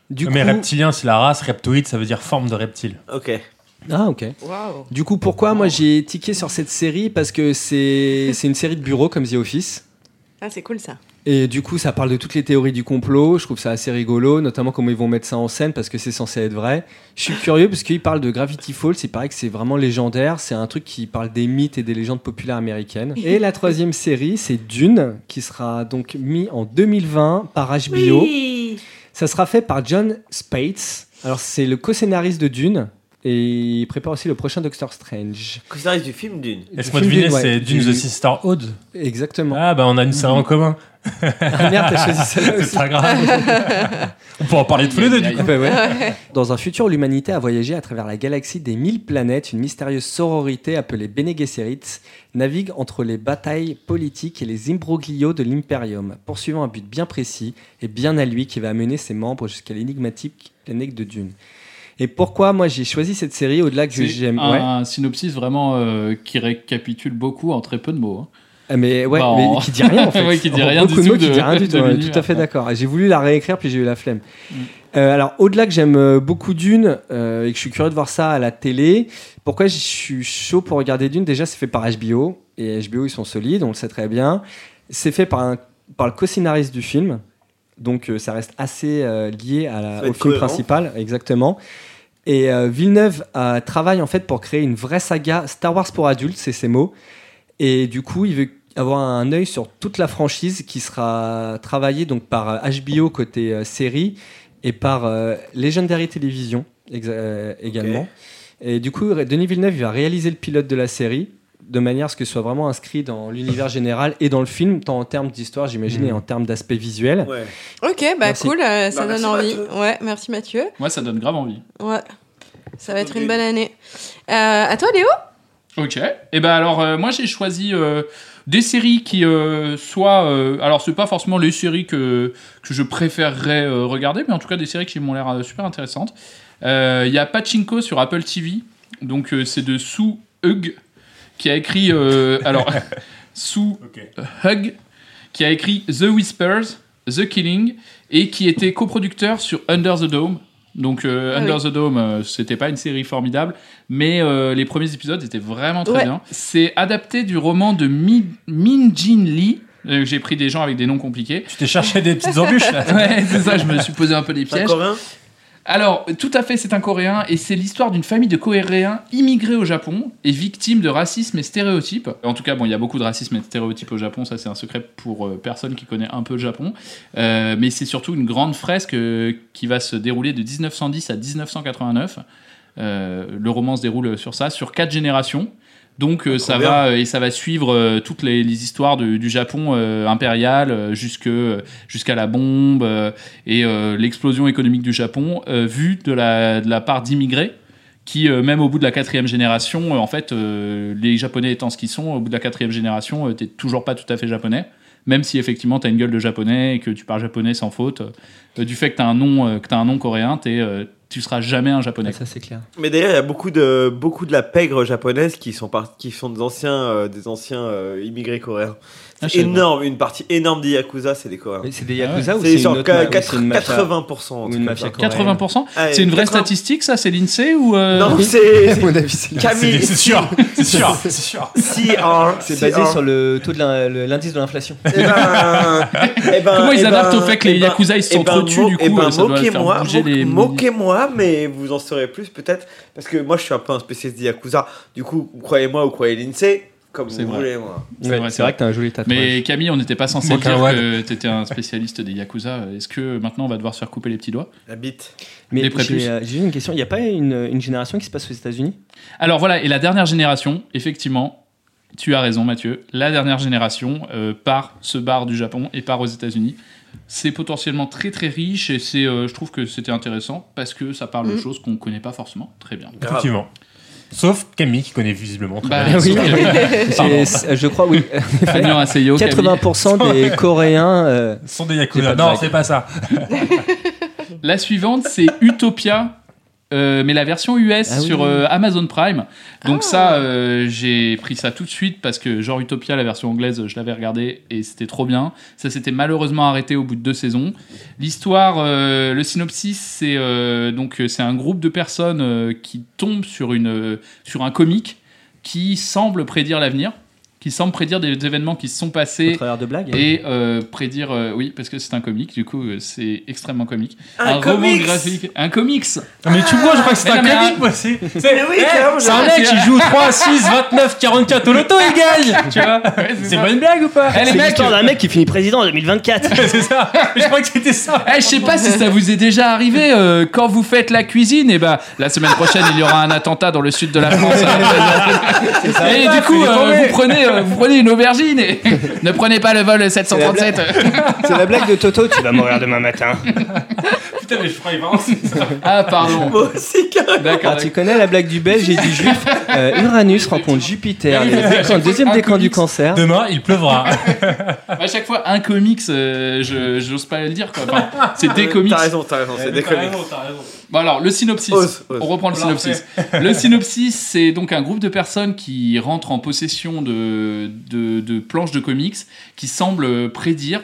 Du mais coup... reptilien, c'est la race. Reptoïde, ça veut dire forme de reptile. Ok. Ah, ok. Waouh Du coup, pourquoi moi j'ai tiqué sur cette série? Parce que c'est une série de bureau comme The Office. Ah, c'est cool ça. Et du coup, ça parle de toutes les théories du complot. Je trouve ça assez rigolo, notamment comment ils vont mettre ça en scène parce que c'est censé être vrai. Je suis curieux parce qu'ils parlent de Gravity Falls. Il paraît que c'est vraiment légendaire. C'est un truc qui parle des mythes et des légendes populaires américaines. Et la troisième série, c'est Dune, qui sera donc mis en 2020 par HBO. Ça sera fait par John Spates. Alors, c'est le co-scénariste de Dune. Et il prépare aussi le prochain Doctor Strange. Scénariste du film Dune. Laisse-moi film deviner, Dune, ouais. c'est Dune Du- the Sister Ode. Exactement. Ah, bah on a une série en commun. Ah merde, t'as choisi celle-là aussi. C'est pas grave. on peut en parler tous les deux, du coup. Bah ouais. Dans un futur où l'humanité a voyagé à travers la galaxie des mille planètes, une mystérieuse sororité appelée Bene Gesserit navigue entre les batailles politiques et les imbroglios de l'Imperium, poursuivant un but bien précis et bien à lui qui va amener ses membres jusqu'à l'énigmatique planète de Dune. Et pourquoi moi j'ai choisi cette série au-delà que C'est j'aime? un ouais. synopsis vraiment euh, qui récapitule beaucoup en très peu de mots. hein. Ah, Mais ouais, Bah, mais en- qui dit rien en fait. Ouais, qui dit En rien beaucoup du de tout mots qui de- dit rien du tout. ouais, tout à fait d'accord. J'ai voulu la réécrire puis j'ai eu la flemme. Mm. Euh, alors au-delà que j'aime euh, beaucoup Dune euh, et que je suis curieux de voir ça à la télé, pourquoi je suis chaud pour regarder Dune? Déjà c'est fait par HBO et HBO ils sont solides, on le sait très bien. C'est fait par un par le co-scénariste du film, donc euh, ça reste assez euh, lié à la- au film cohérent. principal, exactement. Et euh, Villeneuve euh, travaille en fait pour créer une vraie saga Star Wars pour adultes, c'est ses mots. Et du coup, il veut avoir un œil sur toute la franchise qui sera travaillée donc par HBO côté euh, série et par Legendary Television également. Et du coup, Denis Villeneuve il va réaliser le pilote de la série de manière à ce que ce soit vraiment inscrit dans l'univers général et dans le film, tant en termes d'histoire, j'imagine, et en termes d'aspect visuel. Ouais. Ok, bah Merci. cool, euh, ça Bah, donne merci, envie. Mathieu. Ouais, merci Mathieu. Moi, ça donne grave envie. Ouais, ça va être une bonne année. Euh, à toi, Léo? Ok. Et ben alors, euh, moi j'ai choisi euh, des séries qui euh, soient. euh, alors, c'est pas forcément les séries que, que je préférerais euh, regarder, mais en tout cas des séries qui m'ont l'air euh, super intéressantes. Euh, Il y a Pachinko sur Apple TV. Donc, euh, c'est de Sue Hug qui a écrit. euh, alors, Sue Hug qui a écrit The Whispers, The Killing et qui était coproducteur sur Under the Dome. Donc euh, Ah Under oui. the Dome, euh, c'était pas une série formidable, mais euh, les premiers épisodes étaient vraiment très Ouais. bien. C'est adapté du roman de Mi- Min Jin Lee. Euh, J'ai pris des gens avec des noms compliqués. Tu t'es cherché des petites embûches là. Ouais, c'est ça, je me suis posé un peu des pièges. Alors, tout à fait, c'est un Coréen et c'est l'histoire d'une famille de Coréens immigrés au Japon et victimes de racisme et stéréotypes. En tout cas, bon, il y a beaucoup de racisme et de stéréotypes au Japon, ça c'est un secret pour euh, personne qui connaît un peu le Japon. Euh, mais c'est surtout une grande fresque euh, qui va se dérouler de 1910 à 1989. Euh, le roman se déroule sur ça, sur quatre générations. Donc euh, ça bien. va et ça va suivre euh, toutes les, les histoires de- du Japon euh, impérial euh, jusque jusqu'à la bombe euh, et euh, l'explosion économique du Japon euh, vue de la, de la part d'immigrés qui euh, même au bout de la quatrième génération euh, en fait euh, les Japonais étant ce qu'ils sont au bout de la quatrième génération euh, t'es toujours pas tout à fait japonais même si effectivement t'as une gueule de japonais et que tu parles japonais sans faute euh, du fait que t'as un nom euh, que t'as un nom coréen t'es euh, tu seras jamais un japonais ça c'est clair Mais d'ailleurs, il y a beaucoup de, beaucoup de la pègre japonaise qui sont, par- qui sont des anciens, euh, des anciens euh, immigrés coréens. Ah, C'est pas. énorme, une partie énorme des Yakuza, c'est des Coréens. Mais c'est des Yakuza ou C'est c'est genre une autre ma- quatre- ou c'est une mafia- 80%. ou un une truc mafia comme ça. coréenne 80% Ah, C'est une vraie 80. statistique, ça C'est l'INSEE ou euh, Non, c'est. À mon avis, c'est Camille. C'est sûr, c'est sûr, c'est sûr. CR. C'est basé sur le taux de l'indice de l'inflation. Eh ben, eh ben, Comment ils eh adaptent ben, au fait que les ben, Yakuza, ils se eh ben, s'entretuent, du coup, ben, euh, ça doit faire moquez-moi, bouger mo- les- Moquez-moi, mais vous en saurez plus peut-être. Parce que moi, je suis un peu un spécialiste des Yakuza. Du coup, croyez-moi ou croyez l'INSEE, comme C'est vous vrai. voulez, moi. C'est Ouais, vrai, c'est vrai que t'as un joli tatouage. Mais Camille, on n'était pas censé dire que t'étais un spécialiste des Yakuza. Est-ce que maintenant on va devoir se faire couper les petits doigts La bite. Mais les prépuces. j'ai euh, j'ai une question. Il n'y a pas une, une génération qui se passe aux États-Unis? Alors voilà, et la dernière génération, effectivement, tu as raison Mathieu, la dernière génération euh, part, se barre du Japon et part aux États-Unis. C'est potentiellement très très riche et c'est, euh, je trouve que c'était intéressant parce que ça parle de Mm. choses qu'on ne connaît pas forcément très bien. Effectivement. Sauf Camille qui connaît visiblement très Bah, bien. oui. Je crois, oui. Fabien Asseyo, Camille. 80% des Coréens. euh, Ce sont des Yakuza. Non, c'est pas ça. La suivante, c'est Utopia. Euh, mais la version US Ah oui. sur euh, Amazon Prime. Donc Ah. ça, euh, j'ai pris ça tout de suite parce que genre Utopia, la version anglaise, je l'avais regardé et c'était trop bien. Ça s'était malheureusement arrêté au bout de deux saisons. L'histoire, le synopsis, c'est donc c'est un groupe de personnes qui tombent sur une sur un comique qui semble prédire l'avenir, qui semble prédire des événements qui se sont au passés travers de blagues. et euh, prédire euh, oui parce que c'est un comique du coup euh, c'est extrêmement comique Un roman comics graphique un comics Non, mais tu vois, je crois que c'est Mais un non, mais un- moi. C'est c'est- Mais oui, eh, carrément, c'est un mec qui joue 3, 6, 29, 44 au loto, il gagne Tu vois C'est ça. pas une blague ou pas Eh, les C'est mecs l'histoire d'un mec qui finit président en 2024. C'est ça Je crois que c'était ça Eh, je sais pas si ça vous est déjà arrivé euh, quand vous faites la cuisine et bah la semaine prochaine il y aura un attentat dans le sud de la France et du coup euh, vous prenez euh, vous prenez une aubergine et ne prenez pas le vol 737 C'est la blague de Toto. Tu vas mourir demain matin. Putain, mais je croyais vraiment ah pardon Moi aussi, carrément. d'accord Ah, tu connais la blague du Belge et du Juif Euh, Uranus rencontre Jupiter, les décans- deuxième Un décan du cancer. Demain, il pleuvra. à chaque fois un comics euh, je j'ose pas le dire quoi Enfin, c'est des comics T'as raison, t'as raison, c'est des comics. Bon alors le synopsis, Ose, ose. on reprend le synopsis. Le synopsis, c'est donc un groupe de personnes qui rentrent en possession de, de, de planches de comics qui semblent prédire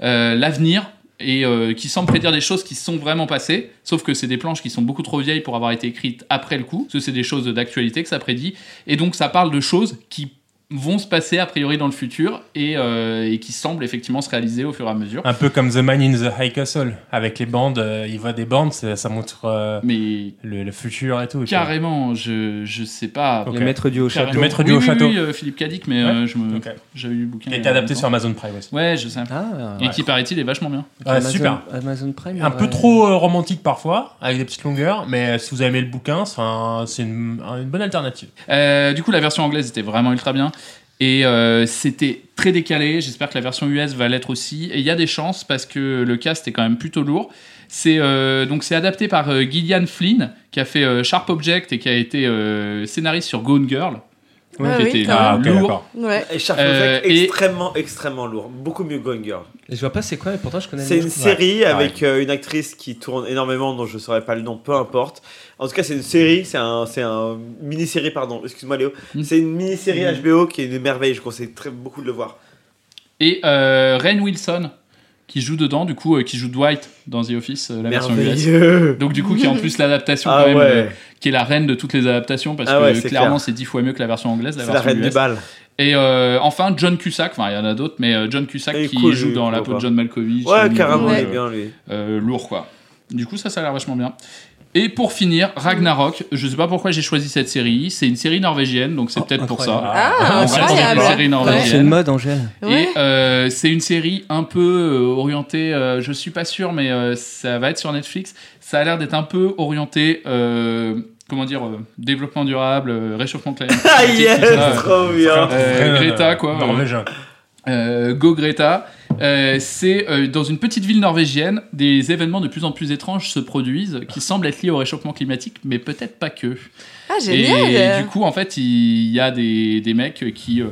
euh, l'avenir et euh, qui semblent prédire des choses qui sont vraiment passées, sauf que c'est des planches qui sont beaucoup trop vieilles pour avoir été écrites après le coup, parce que c'est des choses d'actualité que ça prédit, et donc ça parle de choses qui vont se passer a priori dans le futur et, euh, et qui semblent effectivement se réaliser au fur et à mesure. Un peu comme The Man in the High Castle. Avec les bandes, euh, il voit des bandes, ça, ça montre euh, Mais le, le futur et tout. carrément, je, je sais pas. Ok. Le maître du haut château. Le maître oui, du haut oui, château. Oui, Philippe Cadic, mais Ouais. euh, je me... Ok. j'avais lu le bouquin. Il a été adapté sur Amazon Prime aussi. Ouais, je sais. Ah, Et qui paraît-il est vachement bien. Ouais, Amazon- super. Amazon Prime. Un peu trop romantique parfois, avec des petites longueurs, mais si vous avez aimé le bouquin, c'est un- c'est une, une bonne alternative. Euh, du coup, la version anglaise était vraiment ultra bien. Et euh, c'était très décalé. J'espère que la version US va l'être aussi. Et il y a des chances parce que le cast est quand même plutôt lourd. C'est euh, donc c'est adapté par euh, Gillian Flynn qui a fait Sharp Object et qui a été scénariste sur Gone Girl. Ouais, qui oui, était Ah, lourd. Ouais. Et Sharp Euh, Object, et- extrêmement, extrêmement lourd. Beaucoup mieux que Gone Girl. Je vois pas c'est quoi, et pourtant je connais. C'est une série Ouais. avec euh, une actrice qui tourne énormément, dont je ne saurais pas le nom, peu importe. En tout cas, c'est une série, c'est un, c'est un mini-série, pardon, excuse-moi Léo. Mm. C'est une mini-série Mm. HBO qui est une merveille, je conseille très beaucoup de le voir. Et euh, Ren Wilson qui joue dedans, du coup, euh, qui joue Dwight dans The Office, euh, la version US. Donc du coup, qui est en plus l'adaptation Ah quand même, ouais. euh, qui est la reine de toutes les adaptations parce Ah que ouais, clairement clair. c'est dix fois mieux que la version anglaise, la C'est la reine US. du bal. Et euh, enfin John Cusack, enfin il y en a d'autres, mais John Cusack qui cool, joue lui, dans la peau de. John Malkovich. Ouais, carrément, il est bien lui. lourd quoi. Du coup, ça, ça a l'air vachement bien. Et pour finir, Ragnarok. Je sais pas pourquoi j'ai choisi cette série. C'est une série norvégienne, donc c'est peut-être pour ça. Ah, incroyable. d'une série norvégienne. C'est une mode, Angèle. Ouais. Et euh, c'est une série un peu euh, orientée, euh, je suis pas sûr, mais euh, ça va être sur Netflix. Ça a l'air d'être un peu orienté, euh, comment dire, euh, développement durable, euh, réchauffement climatique. Ah yes, ça. trop bien. Euh, Greta, quoi. Euh, Go Greta. Euh, c'est euh, dans une petite ville norvégienne, des événements de plus en plus étranges se produisent qui semblent être liés au réchauffement climatique, mais peut-être pas que. Ah, génial. Et du coup, en fait, il y a des, des mecs qui. euh,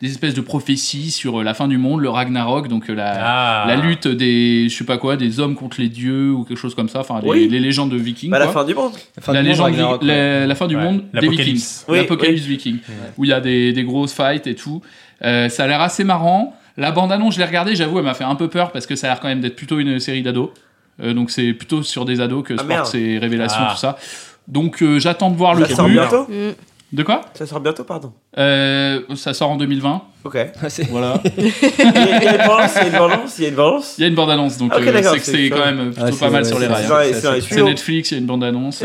des espèces de prophéties sur euh, la fin du monde, le Ragnarok, donc la, Ah. la lutte des, je sais pas quoi, des hommes contre les dieux ou quelque chose comme ça, enfin les, Oui. les légendes de vikings. Bah, la fin du monde. fin la du monde, légende, Ragnarok, vi- la, la fin du Ouais. monde des L'apocalypse. vikings, Oui, l'apocalypse viking, où il y a des, des grosses fights et tout. Euh, ça a l'air assez marrant. La bande-annonce, je l'ai regardée, j'avoue, elle m'a fait un peu peur parce que ça a l'air quand même d'être plutôt une série d'ados. Euh, donc c'est plutôt sur des ados que Ah, sports merde. et révélations, Ah. tout ça. Donc euh, j'attends de voir le Ça sort bientôt Mm. De quoi? Ça sort bientôt, pardon. Euh, Ça sort en 2020. Ok. Ah, c'est- Voilà. Il y a une balance, il y a une balance, il y a une bande-annonce, donc c'est que c'est quand même plutôt Ah, pas mal sur les rails. C'est hein. c'est. Netflix, il y a une bande-annonce.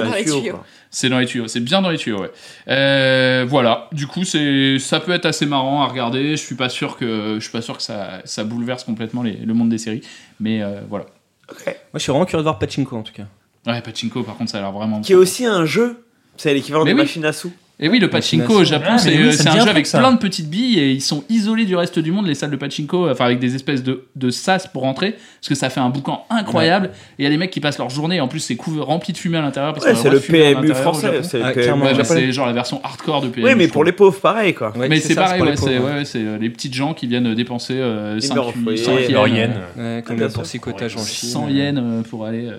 C'est dans les tuyaux, c'est bien dans les tuyaux, ouais. Euh, voilà, du coup, c'est, ça peut être assez marrant à regarder. Je suis pas sûr que, je suis pas sûr que ça, ça bouleverse complètement les- le monde des séries, mais euh, voilà. Moi, je suis vraiment curieux de voir Pachinko en tout cas. Ouais, Pachinko, par contre, ça a l'air vraiment. Qui est aussi un jeu. C'est l'équivalent de oui. machine à sous. Et oui, le pachinko au Japon, Ah, c'est oui, euh, un jeu avec ça. plein de petites billes et ils sont isolés du reste du monde, les salles de pachinko, enfin avec des espèces de, de sas pour rentrer, parce que ça fait un boucan incroyable. Et il y a des mecs qui passent leur journée, et en plus c'est rempli de fumée à l'intérieur. Ouais, c'est le à PMU français. C'est Ah, Ouais, genre la version hardcore de PMU. Oui, mais pour les pauvres, pareil, quoi. Ouais, mais c'est pareil, pour c'est euh, les petites gens qui viennent dépenser euh, 5 Numéro foyer, yens, Leur euh, yen. Ouais, comme sûr. poursicotage en Chine. 100 yens euh, pour aller euh,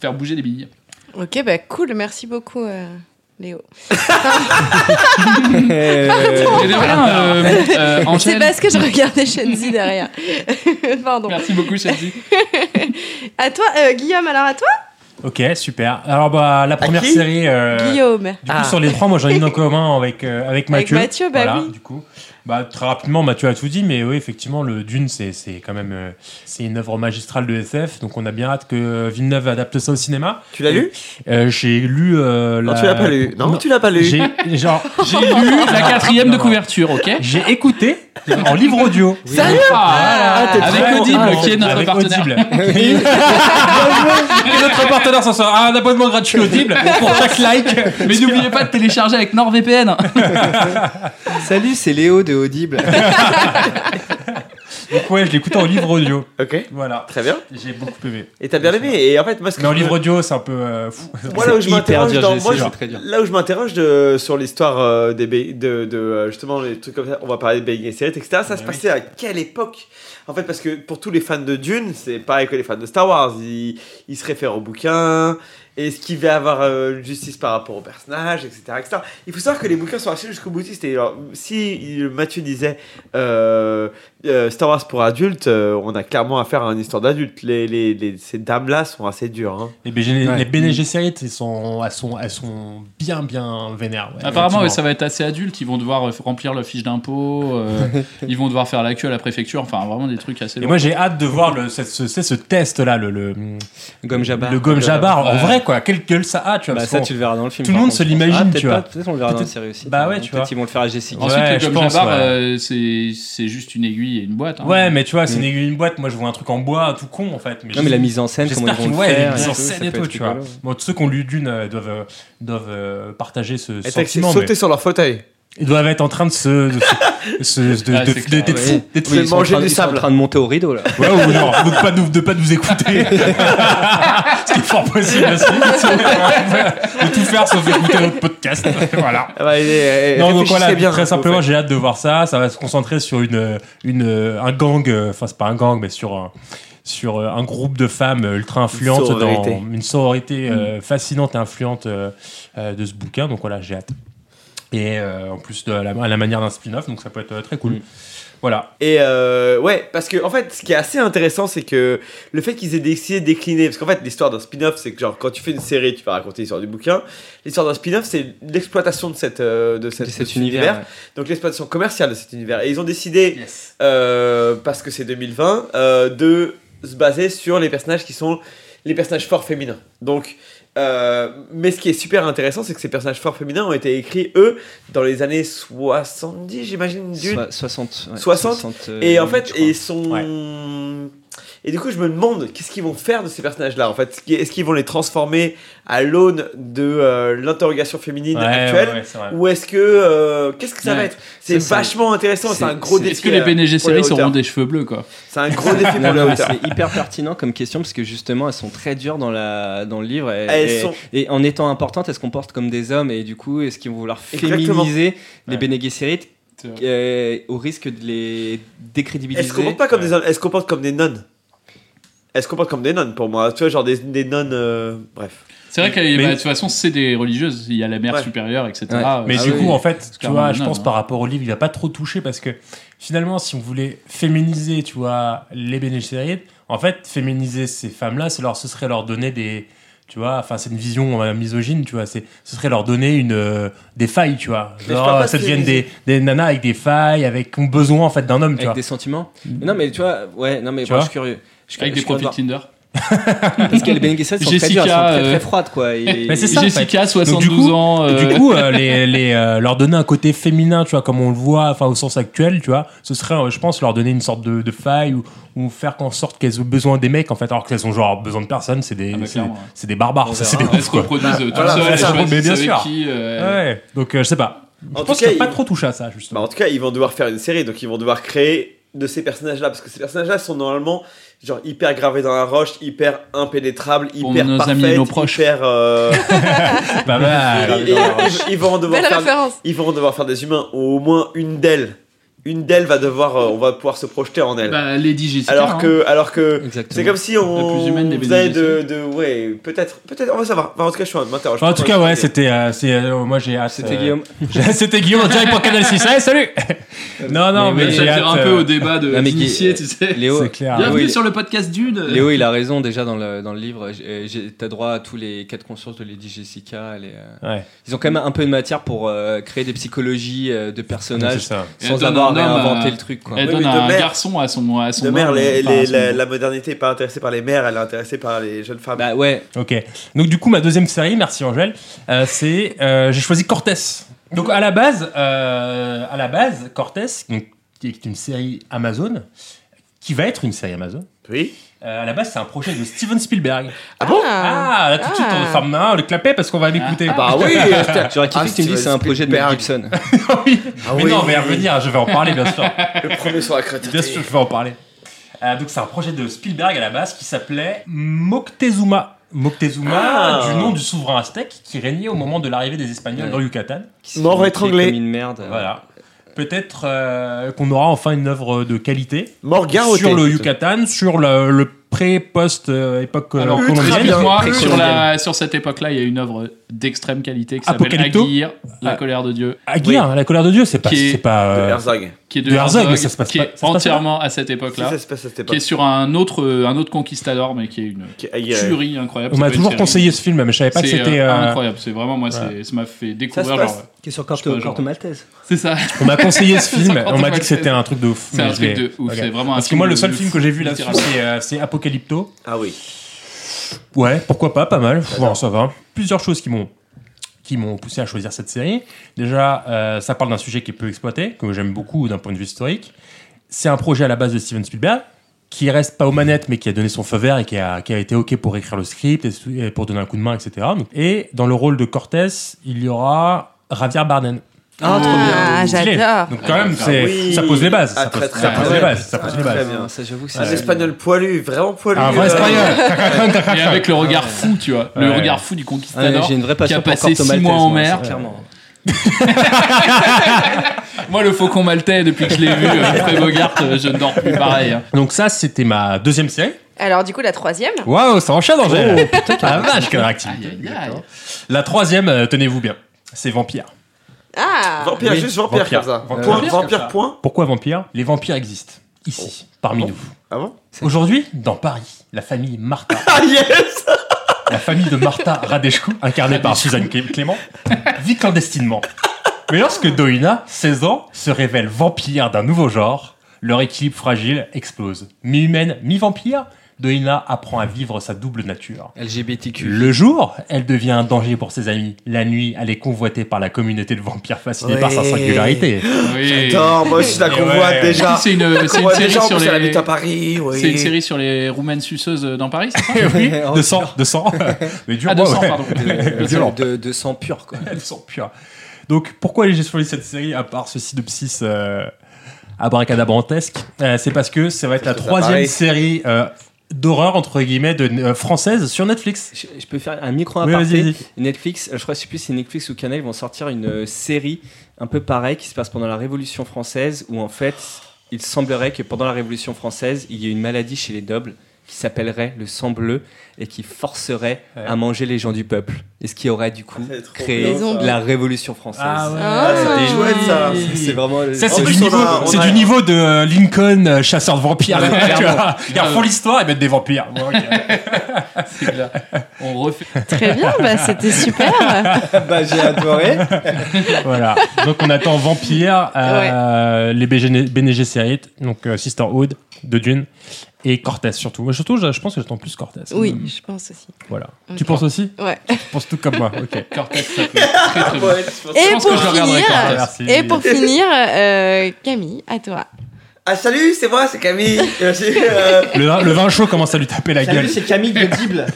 faire bouger des billes. Ok, bah cool, merci beaucoup, euh, Léo. Euh, Mais de rien, euh, C'est parce que je regardais Shenzi derrière. Pardon. merci beaucoup, Chelsea. À toi, euh, Guillaume, alors à toi? Ok, super. Alors, bah, la première série. euh, Guillaume. Du coup, Ah. sur les trois, moi j'en ai une en commun avec, euh, avec Mathieu. Mathieu, bah Voilà, oui. Du coup, bah, très rapidement, Mathieu a tout dit, mais oui, effectivement, le Dune, c'est c'est quand même euh, c'est une œuvre magistrale de SF, donc on a bien hâte que Villeneuve adapte ça au cinéma. Tu l'as lu? Euh, J'ai lu. euh, Non, la- tu l'as pas lu. Non, tu l'as pas lu. J'ai genre. J'ai lu la quatrième de couverture, ok? J'ai écouté en livre audio. Sérieux? Ah, Ah, t'es avec Audible, content. qui est notre Avec partenaire. Audible. Et notre partenaire ce soir un abonnement gratuit Audible pour chaque like. Mais n'oubliez pas de télécharger avec NordVPN. Salut, c'est Léo de Audible. Donc ouais, je écouté en livre audio. Ok, Voilà. très bien. J'ai beaucoup aimé. Et t'as bien aimé. Et en fait, moi, ce que Mais en je me- livre audio, c'est un peu euh, fou. Moi, là où je hyper m'interroge dur, dans- j'ai moi, je- très dur. là où je m'interroge de, sur l'histoire euh, des ba- de, de euh, justement les trucs comme ça, on va parler de Gesserit, etc. Ça se passait à quelle époque? En fait, parce que pour tous les fans de Dune, c'est pareil que les fans de Star Wars, ils, ils se réfèrent au bouquin. Est-ce qu'il va y avoir euh, justice par rapport au personnage, etc., etc. Il faut savoir que les bouquins sont assez jusqu'au boutiste. Et alors, si Mathieu disait euh, euh, Star Wars pour adultes, euh, on a clairement affaire à une histoire d'adulte. Les, les, les- ces dames-là sont assez dures. hein. Les, BG, Ouais. les Bene Gesserit, ils sont, elles, sont, elles sont bien, bien vénères. ouais, Apparemment, ouais, ça va être assez adulte. Ils vont devoir remplir leur fiche d'impôt. euh, ils vont devoir faire la queue à la préfecture. Enfin, vraiment des trucs assez Et moi, j'ai hâte de voir le, ce, ce, ce- ce test-là, le, le, Gomme Jabbar. le gomme Jabbar. En vrai, quoi. Quelle gueule ça a, tu vois. Bah, ça, tu le verras dans le film. tout le monde contre, se l'imagine, Ah, tu peut-être vois. Peut-être on le verra dans la série aussi. Bah ouais, tu Peut-être vois. qu'ils vont le faire à Jessica. Ensuite, Ouais, le je gomme pense, ouais. euh, c'est juste une aiguille et une boîte. hein. Ouais, mais tu vois, c'est Mm. une aiguille, une boîte. Moi, je vois un truc en bois, tout con, en fait. Non, mais la mise en scène, comment ils J'espère vont qu'ils le faire. la mise et en scène et tout, tu vois. rigolo. Bon, tous ceux qui ont lu Dune euh, doivent, euh, euh, partager ce Et sentiment. sauter sur leur fauteuil. Ils doivent être en train de se. de se- de- de- de- c'est de- clair, d'être fous. d'être fous. manger train- du sont en sable. train de monter au rideau là. Ouais, ou non, de pas nous, de pas nous écouter. Ce qui est fort possible aussi. de tout faire sauf écouter notre podcast. Voilà. Ah bah, et- et- Non, donc voilà, bien, très simplement, j'ai hâte de voir ça. Ça va se concentrer sur une, une, un gang, enfin, c'est pas un gang, mais sur un, sur un groupe de femmes ultra influentes Une sororité. dans une sororité euh, fascinante et influente euh, euh, de ce bouquin. Donc voilà, j'ai hâte. Et euh, en plus de la, à la manière d'un spin-off, donc ça peut être euh, très cool. Mm. Voilà. Et euh, ouais, parce que en fait, ce qui est assez intéressant, c'est que le fait qu'ils aient décidé de décliner, parce qu'en fait, l'histoire d'un spin-off, c'est que genre quand tu fais une série, tu vas raconter l'histoire du bouquin. L'histoire d'un spin-off, c'est l'exploitation de cette euh, de, cette, De cet de univers, ouais. donc l'exploitation commerciale de cet univers. Et ils ont décidé, euh, parce que c'est 2020, euh, de se baser sur les personnages qui sont les personnages forts féminins. Donc, euh, mais ce qui est super intéressant, c'est que ces personnages forts féminins ont été écrits, eux, dans les années 70, j'imagine. d'une- Soi- 60. ouais, 60. 60, euh, et en fait, ils sont. Et du coup, je me demande qu'est-ce qu'ils vont faire de ces personnages-là. En fait, est-ce qu'ils vont les transformer à l'aune de euh, l'interrogation féminine Ouais, actuelle, ouais, ouais, ou est-ce que euh, qu'est-ce que ça va être? C'est vachement intéressant. C'est un gros défi. Est-ce que les les séries auront des cheveux bleus, quoi? C'est un gros défi pour les c'est hyper pertinent comme question parce que justement elles sont très dures dans, la, dans le livre et, Elles et- sont- et en étant importantes elles se comportent comme des hommes et du coup est-ce qu'ils vont vouloir Exactement. féminiser les Ouais. Bene Gesserit euh, au risque de les décrédibiliser Elles se comportent pas comme des elles se comportent comme des nonnes. Elles se comportent comme des nonnes pour moi. Tu vois, genre des, des nonnes. euh, Bref. C'est vrai que Mais- bah, de toute façon, c'est des religieuses. Il y a la mère Ouais. supérieure, etc. Ouais. Euh, Mais ah du oui. coup, en fait, tu clairement vois, je pense hein. par rapport au livre, il a pas trop touché parce que finalement, si on voulait féminiser, tu vois, les Gesserit, en fait, féminiser ces femmes-là, c'est leur, ce serait leur donner des, tu vois, enfin, c'est une vision euh, misogyne, tu vois, c'est, ce serait leur donner une, euh, des failles, tu vois. Mais je Genre, parle pas de ça deviennent des, féminiser. des nanas avec des failles, avec, qui ont besoin, en fait, d'un homme, tu avec vois. des sentiments non mais tu vois ouais non mais Tu moi, vois je suis curieux je Avec je des profils de Tinder. parce que les Bene Gesserit sont très Jessica, dures elles sont très euh, très froides quoi et- Mais c'est ça, fait. Jessica, Donc, 72 du coup, ans. euh, Du coup, euh, les, les, euh, leur donner un côté féminin, tu vois, comme on le voit, enfin au sens actuel, tu vois, ce serait, euh, je pense, leur donner une sorte de, de faille ou, ou faire qu'en sorte qu'elles ont besoin des mecs, en fait, alors qu'elles ont genre besoin de personne, c'est des, Ah bah, c'est, c'est des barbares, ça, c'est des elles se quoi. reproduisent toutes voilà, seules, c'est elles ça. choisissent Mais bien sûr. qui. euh, Ouais, donc euh, je sais pas. Je En pense tout qu'il n'y cas, a pas trop touché à ça, justement. Bah, en tout cas, ils vont devoir faire une série, donc ils vont devoir créer de ces personnages-là, parce que ces personnages-là sont normalement genre hyper gravés dans la roche, hyper impénétrables, Pour hyper nos amis et nos proches. hyper. euh, Bah, bah, et- et- ils, ils vont devoir Belle faire, référence. ils vont devoir faire des humains, au moins une d'elles. Une d'elles va devoir, euh, on va pouvoir se projeter en elle. Bah, Lady Jessica. alors hein. que, alors que, c'est comme si on La plus humaine des faisait BDG. de, de, ouais, peut-être, peut-être, on va savoir. Enfin, en tout cas, je suis m'interroge. Enfin, en tout cas, ouais, c'était, euh, c'est, euh, moi j'ai hâte. c'était euh, Guillaume c'était Guillaume en direct pour Canal 6. Allez, salut! non, non, Mais mais, ça j'ai tire hâte. un peu euh, au débat de mais Guy- tu sais. Léo C'est clair. Bienvenue Léo, sur le podcast Dude. Léo, il a raison déjà dans le, dans le livre. T'as droit à tous les cas de conscience de Lady Jessica. Elle est, euh, Ouais, Ils ont quand même un peu de matière pour euh, créer des psychologies euh, de c'est personnages sans avoir homme réinventé à- le truc. Quoi. Elle Oui, donne un mère- garçon à son, à son De mère, homme, les- enfin, à les- son- la, la modernité est pas intéressée par les mères, elle est intéressée par les jeunes femmes. Bah ouais, Ok. Donc du coup, ma deuxième série, merci Angèle, euh, c'est euh, j'ai choisi Cortés. Donc à la base, euh, à la base, Cortés, donc, qui est une série Amazon, qui va être une série Amazon. oui. Euh, à la base, c'est un projet de Steven Spielberg. Ah bon Ah, là tout de suite, on Ah. ferme main, le clapet parce qu'on va l'écouter. Bah oui. j'aurais kiffé Ah, que tu me dises c'est un projet de Mel. Gibson. oui. Ah Mais oui. non, mais à revenir, je vais en parler bien sûr. Le premier sur la crête. Bien sûr, je vais en parler. Euh, donc c'est un projet de Spielberg à la base qui s'appelait Moctezuma. Moctezuma, Ah. du nom du souverain aztèque qui régnait au moment de l'arrivée des Espagnols Ouais. dans Yucatan. Qui Mort étranglé. Comme une merde. Voilà. Peut-être euh, qu'on aura enfin une œuvre de qualité garrotté. sur le Yucatan, sur le, le pré-post euh, époque euh, Alors, colombienne. moi, Très sur, colombienne. la, sur cette époque-là, il y a une œuvre d'extrême qualité qui s'appelle Aguirre, La Ah. colère de Dieu, Aguirre, la colère de Dieu, c'est pas, Qui est- c'est pas. De euh, Herzog. qui est de, De Herzog, mais ça se passe qui est entièrement à cette époque-là, ça se passe à cette qui est sur un autre, un autre conquistador, mais qui est une tuerie incroyable. on m'a toujours conseillé ce film, mais je savais pas que c'était. incroyable. C'est vraiment moi, c'est- ça m'a fait découvrir. Qui est sur Corto Maltese. C'est ça. On m'a conseillé ce film, on m'a dit que c'était un truc de ouf. C'est un truc de ouf, c'est vraiment un Parce que moi, le de- seul de film fou, que j'ai vu là-dessus, littéralement. c'est c'est Apocalypto. Ah oui. Ouais, pourquoi pas, pas mal. Bon, ça va. Plusieurs choses qui m'ont qui m'ont poussé à choisir cette série. Déjà, euh, ça parle d'un sujet qui est peu exploité, que j'aime beaucoup d'un point de vue historique. C'est un projet à la base de Steven Spielberg, qui reste pas aux manettes, mais qui a donné son feu vert et qui a, qui a été OK pour écrire le script et, pour donner un coup de main, etc. Et dans le rôle de Cortés, il y aura Javier Bardem. Ah, trop bien. Ah, Stylé. j'adore. Donc quand même, Ah c'est, oui. ça pose les bases. Ah, ça pose, très, très ça bien. pose les bases. Ça pose les Très bases. bien. Ça, j'avoue c'est. Un espagnol poilu, vraiment poilu. Un vrai euh, espagnol. Et avec le regard fou, tu vois. Le regard fou du Ah, conquistador. J'ai une vraie qui a passé Corto six Maltese, mois en mer. clairement. Moi, le faucon maltais, depuis que je l'ai vu, euh, Humphrey Bogart, euh, je ne dors plus pareil. hein. Donc ça, c'était ma deuxième série. Alors, du coup, la troisième. Waouh, ça enchaîne, Angèle. Oh, putain, la vache, quelle aïe. La troisième, tenez-vous bien, c'est Vampire. Ah Vampire, Oui, juste vampire, vampire. comme ça. Vampire. Point, Vampire, vampire, comme ça. point. Pourquoi Vampire? Les vampires existent, ici, parmi bon nous. Ah bon? Aujourd'hui, dans Paris, la famille Martha, Ah yes la famille de Martha Radeshko, incarnée par Suzanne Clé- Clément, vit clandestinement. Mais lorsque Doina, 16 ans, se révèle vampire d'un nouveau genre, Leur équilibre fragile explose. Mi-humaine, mi-vampire, Doina apprend à vivre sa double nature. LGBTQ. Le jour, elle devient un danger pour ses amis. La nuit, elle est convoitée par la communauté de vampires fascinés par sa singularité. Oui. J'adore, moi aussi je la convoite ouais. déjà. C'est une, série déjà, sur les. à Paris. oui. C'est une série sur les roumaines suceuses dans Paris, c'est ça oui, de sang, de sang. Mais dur, Ah, de sang, ouais. pardon. Violent. De, de sang pur, quoi. Elles sont pures. Donc, pourquoi j'ai choisi cette série, à part ce synopsis euh, abracadabrantesque? Euh, C'est parce que ça va être la troisième série euh, d'horreur, entre guillemets, de, euh, française sur Netflix. Je, je peux faire un micro Oui, aparté. Netflix, je crois, je sais plus si Netflix ou Canal ils vont sortir une euh, série un peu pareille qui se passe pendant la Révolution française où en fait il semblerait que pendant la Révolution française il y ait une maladie chez les nobles qui s'appellerait le sang bleu et qui forcerait Ouais. à manger les gens du peuple. Et ce qui aurait du coup trop créé bien, la Révolution française. Ah ouais, Ah, c'est ça. C'est vraiment. Ça, En c'est plus, du, niveau, a- on c'est a- du niveau de euh, Lincoln, euh, chasseur de vampires. Ouais, tu vois. Ils refont l'histoire et mettent des vampires. Bon, ok. C'est clair. On refait. Très bien, bah, c'était super. bah, j'ai adoré. voilà. Donc, on attend Vampire, euh, les BG Bene Gesserit, donc euh, Sisterhood de Dune, et Cortez surtout. Moi, surtout, je, je pense que j'attends plus Cortez. Oui, je pense aussi. Voilà. Tu penses aussi Ouais. Tu penses tout comme moi. Ok. Cortez, ça peut très très bien. Ouais, je pense- Et pour finir, et pour finir, euh, Camille, à toi. Ah salut, c'est moi, c'est Camille. Euh, euh, Le, vin- le vin chaud commence à lui taper la gueule. c'est Camille de Dible.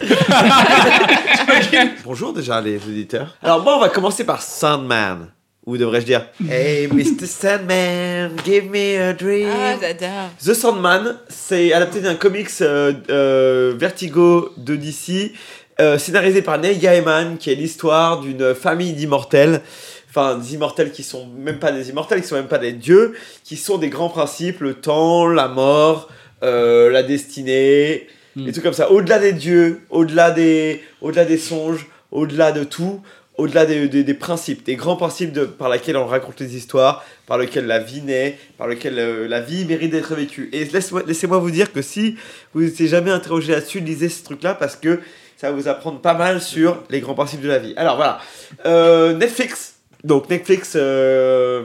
Bonjour déjà les auditeurs. Alors moi on va commencer par Sandman. Ou devrais-je dire Hey Mr. Sandman, give me a dream. Ah, j'adore. The Sandman, c'est adapté d'un comics euh, euh, Vertigo de DC, euh, scénarisé par Neil Gaiman, qui est l'histoire d'une famille d'immortels, enfin des immortels qui sont même pas des immortels, qui sont même pas des dieux, qui sont des grands principes, le temps, la mort, euh, la destinée, Mm. des trucs comme ça. Au-delà des dieux, au-delà des, au-delà des songes, au-delà de tout, au-delà des, principes, des grands principes par lesquels on raconte les histoires, par lesquels la vie naît, par lesquels euh, la vie mérite d'être vécue. Et laissez-moi vous dire que si vous n'étiez jamais interrogé là-dessus, lisez ce truc-là parce que ça va vous apprendre pas mal sur les grands principes de la vie. Alors voilà, Euh, Netflix. Donc Netflix, euh,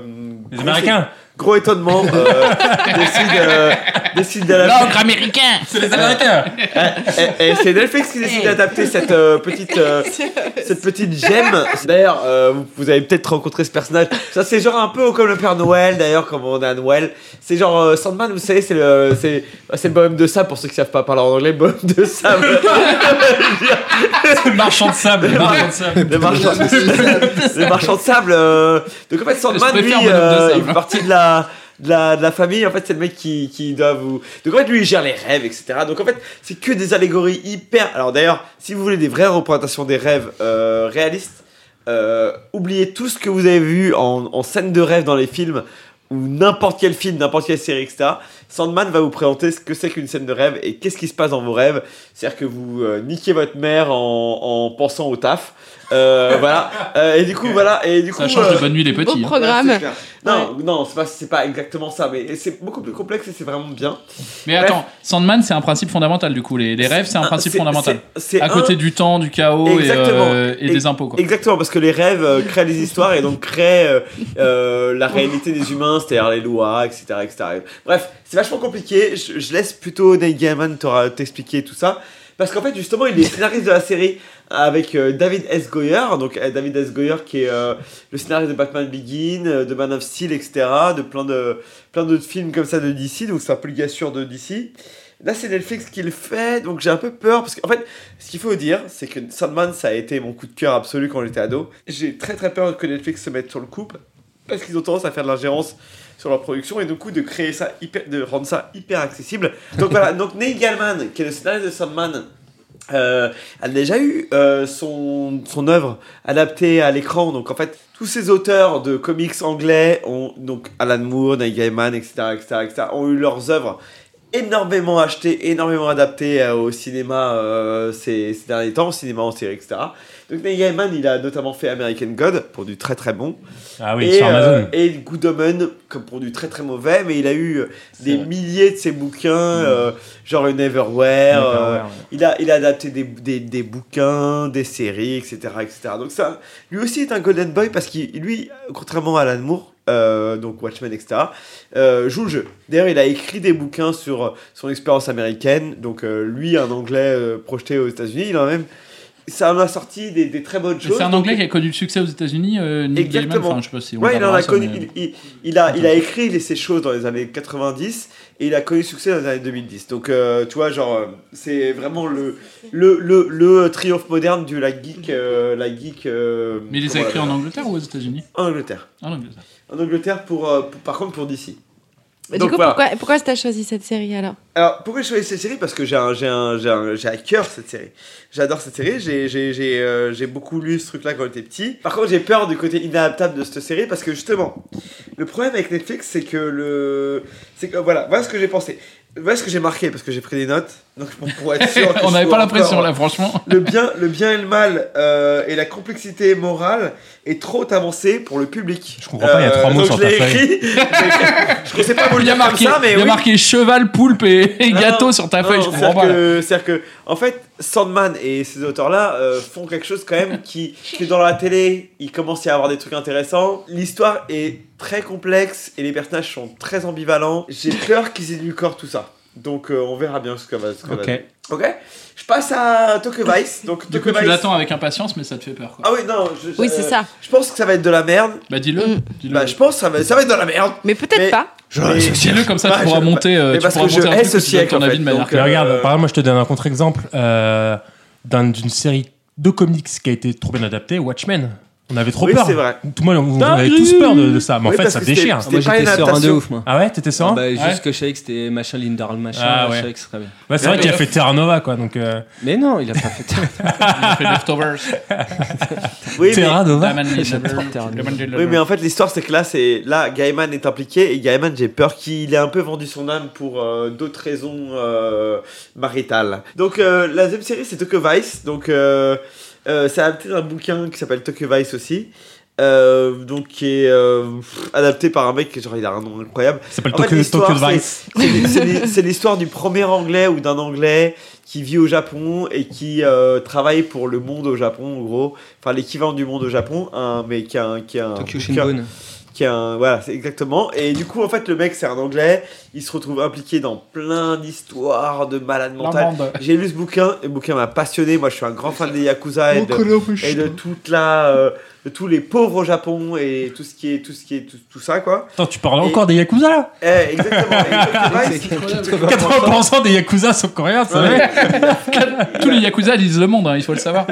Les Américains gros étonnement, euh, décide, euh, décide d'adapter. L'encre américain C'est les Américains Et, et c'est Netflix qui décide d'adapter cette euh, petite euh, cette petite gemme. D'ailleurs, euh, vous- vous avez peut-être rencontré ce personnage. Ça c'est genre un peu comme le Père Noël. D'ailleurs, comme on est à Noël, c'est genre euh, Sandman. Vous savez, c'est le c'est c'est le bonhomme de sable pour ceux qui savent pas parler en anglais. Bonhomme de sable. Le marchand de sable. Le marchand de sable. le marchand, le marchand de sable. euh, Donc en fait, Sandman, lui, préfère Bonhomme de euh, sable. il fait partie de la, de la, famille. En fait, c'est le mec qui, doit vous. Donc en fait, lui, il gère les rêves, etc. Donc en fait, c'est que des allégories hyper. Alors d'ailleurs, si vous voulez des vraies représentations des rêves euh, réalistes, euh, oubliez tout ce que vous avez vu en scène de rêve dans les films ou n'importe quel film, n'importe quelle série, etc. Sandman va vous présenter ce que c'est qu'une scène de rêve et qu'est-ce qui se passe dans vos rêves. C'est-à-dire que vous euh, niquez votre mère en, en pensant au taf. Euh, voilà. Euh, et du coup, voilà. Et du coup, Ça change de bonne nuit les Beau petits. hein. programme. Ouais. Non, non, c'est pas, c'est pas exactement ça, mais c'est beaucoup plus complexe et c'est vraiment bien. Mais attends, Sandman, c'est un principe fondamental du coup. Les, les rêves, c'est un principe C'est- c'est- c'est- c'est À côté un- du temps, du chaos et, euh, des impôts. Quoi. Exactement, parce que les rêves euh, créent les histoires et donc créent euh, euh, la réalité des humains, c'est-à-dire les lois, etc. etc. Bref, c'est vachement compliqué. Je, laisse plutôt Neil Gaiman t'expliquer tout ça. Parce qu'en fait, justement, il est scénariste de la série avec euh, David S. Goyer. Donc, euh, David S. Goyer qui est euh, le scénariste de Batman Begin, de Man of Steel, etc. De plein de plein d'autres films comme ça de DC. Donc, c'est un peu le gars sûr de DC. Là, c'est Netflix qui le fait, donc j'ai un peu peur. Parce qu'en fait, ce qu'il faut dire, c'est que Sandman, ça a été mon coup de cœur absolu quand j'étais ado. J'ai très très peur que Netflix se mette sur le coup. Parce qu'ils ont tendance à faire de l'ingérence sur leur production et du coup de créer ça de rendre ça hyper accessible. Donc voilà, donc Neil Gaiman, qui est le scénariste de Sandman, euh, a déjà eu euh, son, son œuvre adaptée à l'écran. Donc en fait, tous ces auteurs de comics anglais, ont, donc Alan Moore, Neil Gaiman, etc., etc., etc., ont eu leurs œuvres énormément achetées, énormément adaptées euh, au cinéma euh, ces, ces derniers temps, au cinéma en série, etc. Donc Neil Gaiman, il a notamment fait American God pour du très très bon. Ah oui, et, sur Amazon. euh, et Good Omen comme pour du très très mauvais, mais il a eu des milliers de ses bouquins, euh, genre Neverwhere. Neverwhere, euh, ouais. il, a, il a adapté des, des, des bouquins, des séries, etc., etc. Donc ça, lui aussi est un Golden Boy parce qu'il, lui, contrairement à Alan Moore, euh, donc Watchmen, etc., euh, joue le jeu. D'ailleurs, il a écrit des bouquins sur son expérience américaine. Donc, euh, lui, un anglais projeté aux États-Unis, il en a même. Ça en a sorti des, des très bonnes choses. C'est un Donc, anglais qui a connu le succès aux États-Unis, euh, Nick Gaiman. Exactement. Enfin, je sais pas si on ouais, il en a ça, connu. mais- Il, il- il a, il a écrit ces choses dans les années 90 et il a connu succès dans les années 2010. Donc, euh, tu vois, genre, euh, c'est vraiment le, le, le, le triomphe moderne du la geek. euh, la geek Mais il les a écrits en Angleterre ou aux États-Unis? En Angleterre. En Angleterre. En Angleterre, pour, pour- par contre, pour DC. Mais Donc, du coup, voilà. pourquoi, pourquoi t'as choisi cette série alors? Alors, pourquoi j'ai choisi cette série? Parce que j'ai à cœur cette série. J'adore cette série. J'ai, euh, beaucoup lu ce truc-là quand j'étais petit. Par contre, j'ai peur du côté inadaptable de cette série parce que justement, le problème avec Netflix, c'est que le, c'est que voilà, voilà ce que j'ai pensé. Voilà ce que j'ai marqué parce que j'ai pris des notes. Donc pour, pour être sûr. que On n'avait pas l'impression là, franchement. Le bien, le bien et le mal euh, et la complexité morale est trop avancée pour le public. Je comprends pas, il y a trois mots donc sur je ta feuille. écrit. je ne sais pas vous le dire comme marqué, ça, mais il y a oui. marqué cheval, poulpe et, et Non, gâteau sur ta non, feuille. Je comprends pas. C'est-à-dire que, en fait, Sandman et ces auteurs-là euh, font quelque chose quand même qui, que dans la télé, il commence à y avoir des trucs intéressants. L'histoire est très complexe et les personnages sont très ambivalents. J'ai peur qu'ils édulcorent tout ça. Donc, euh, on verra bien ce que va. Ce que va Ok. Ok? Je passe à Tokyo Vice. Donc, Du coup, tu Vice- l'attends avec impatience, mais ça te fait peur. Quoi. Ah oui, non. Je, Oui, c'est ça. Je pense que ça va être de la merde. Bah dis-le. dis-le. Bah, je pense que ça va, ça va être de la merde. Mais peut-être pas. Mais- Dis-le comme ça, Ouais, tu pourras je- monter. euh, mais tu parce pourras que je monter un hais truc ce où tu donnes siècle, ton en avis fait. de manière Donc, Mais euh, regarde, par exemple, moi je te donne un contre-exemple euh, d'un- d'une série de comics qui a été trop bien adaptée, Watchmen. On avait trop Oui, peur. c'est vrai. Tout le monde, on avait tous peur de, de ça, mais Oui, en fait parce ça que c'était- déchire. c'était Moi pas j'étais une serein de adaptation. ouf moi. Ah ouais, t'étais serein Ah bah, Ouais. Juste que je savais que c'était machin Lindarl machin, Ah je ouais. savais que ce serait bien. Ouais, c'est vrai qu'il a fait Terra Nova quoi, donc euh, Mais non, il a pas fait Il a fait Leftovers. Oui, mais- Terra Nova. Diamond Leader. J'adore Terra Nova. Diamond Leader. Oui, mais en fait, l'histoire, c'est que là, c'est là, Gaiman est impliqué et Gaiman, j'ai peur qu'il ait un peu vendu son âme pour euh, d'autres raisons euh, maritales. Donc, euh, la deuxième série, c'est Tokyo Vice. Donc, euh, euh, c'est adapté d'un bouquin qui s'appelle Tokyo Vice aussi. Euh, donc qui est euh, adapté par un mec qui genre il a un nom incroyable ça s'appelle En fait, Tokyo, l'histoire, Tokyo c'est- Vice. l'histoire du premier anglais ou d'un anglais qui vit au Japon et qui euh, travaille pour le monde au Japon en gros enfin l'équivalent du monde au Japon un mais qui a un qui a un Tokyo bouquin- Shinbone. Qui a un voilà c'est exactement. Et du coup en fait le mec c'est un anglais. Il se retrouve impliqué dans plein d'histoires de malades mentales. j'ai lu ce bouquin. Et le bouquin m'a passionné. Moi je suis un grand fan des yakuza et de, et de toute la euh, de tous les pauvres au Japon et tout ce qui est tout ce qui est tout, tout ça quoi. Attends, tu parles encore des Yakuza là? Eh, exactement. Et Tokyo Vice, 80% des Yakuza sont coréens, ça Ouais. va Tous les Yakuza lisent le monde, hein, il faut le savoir.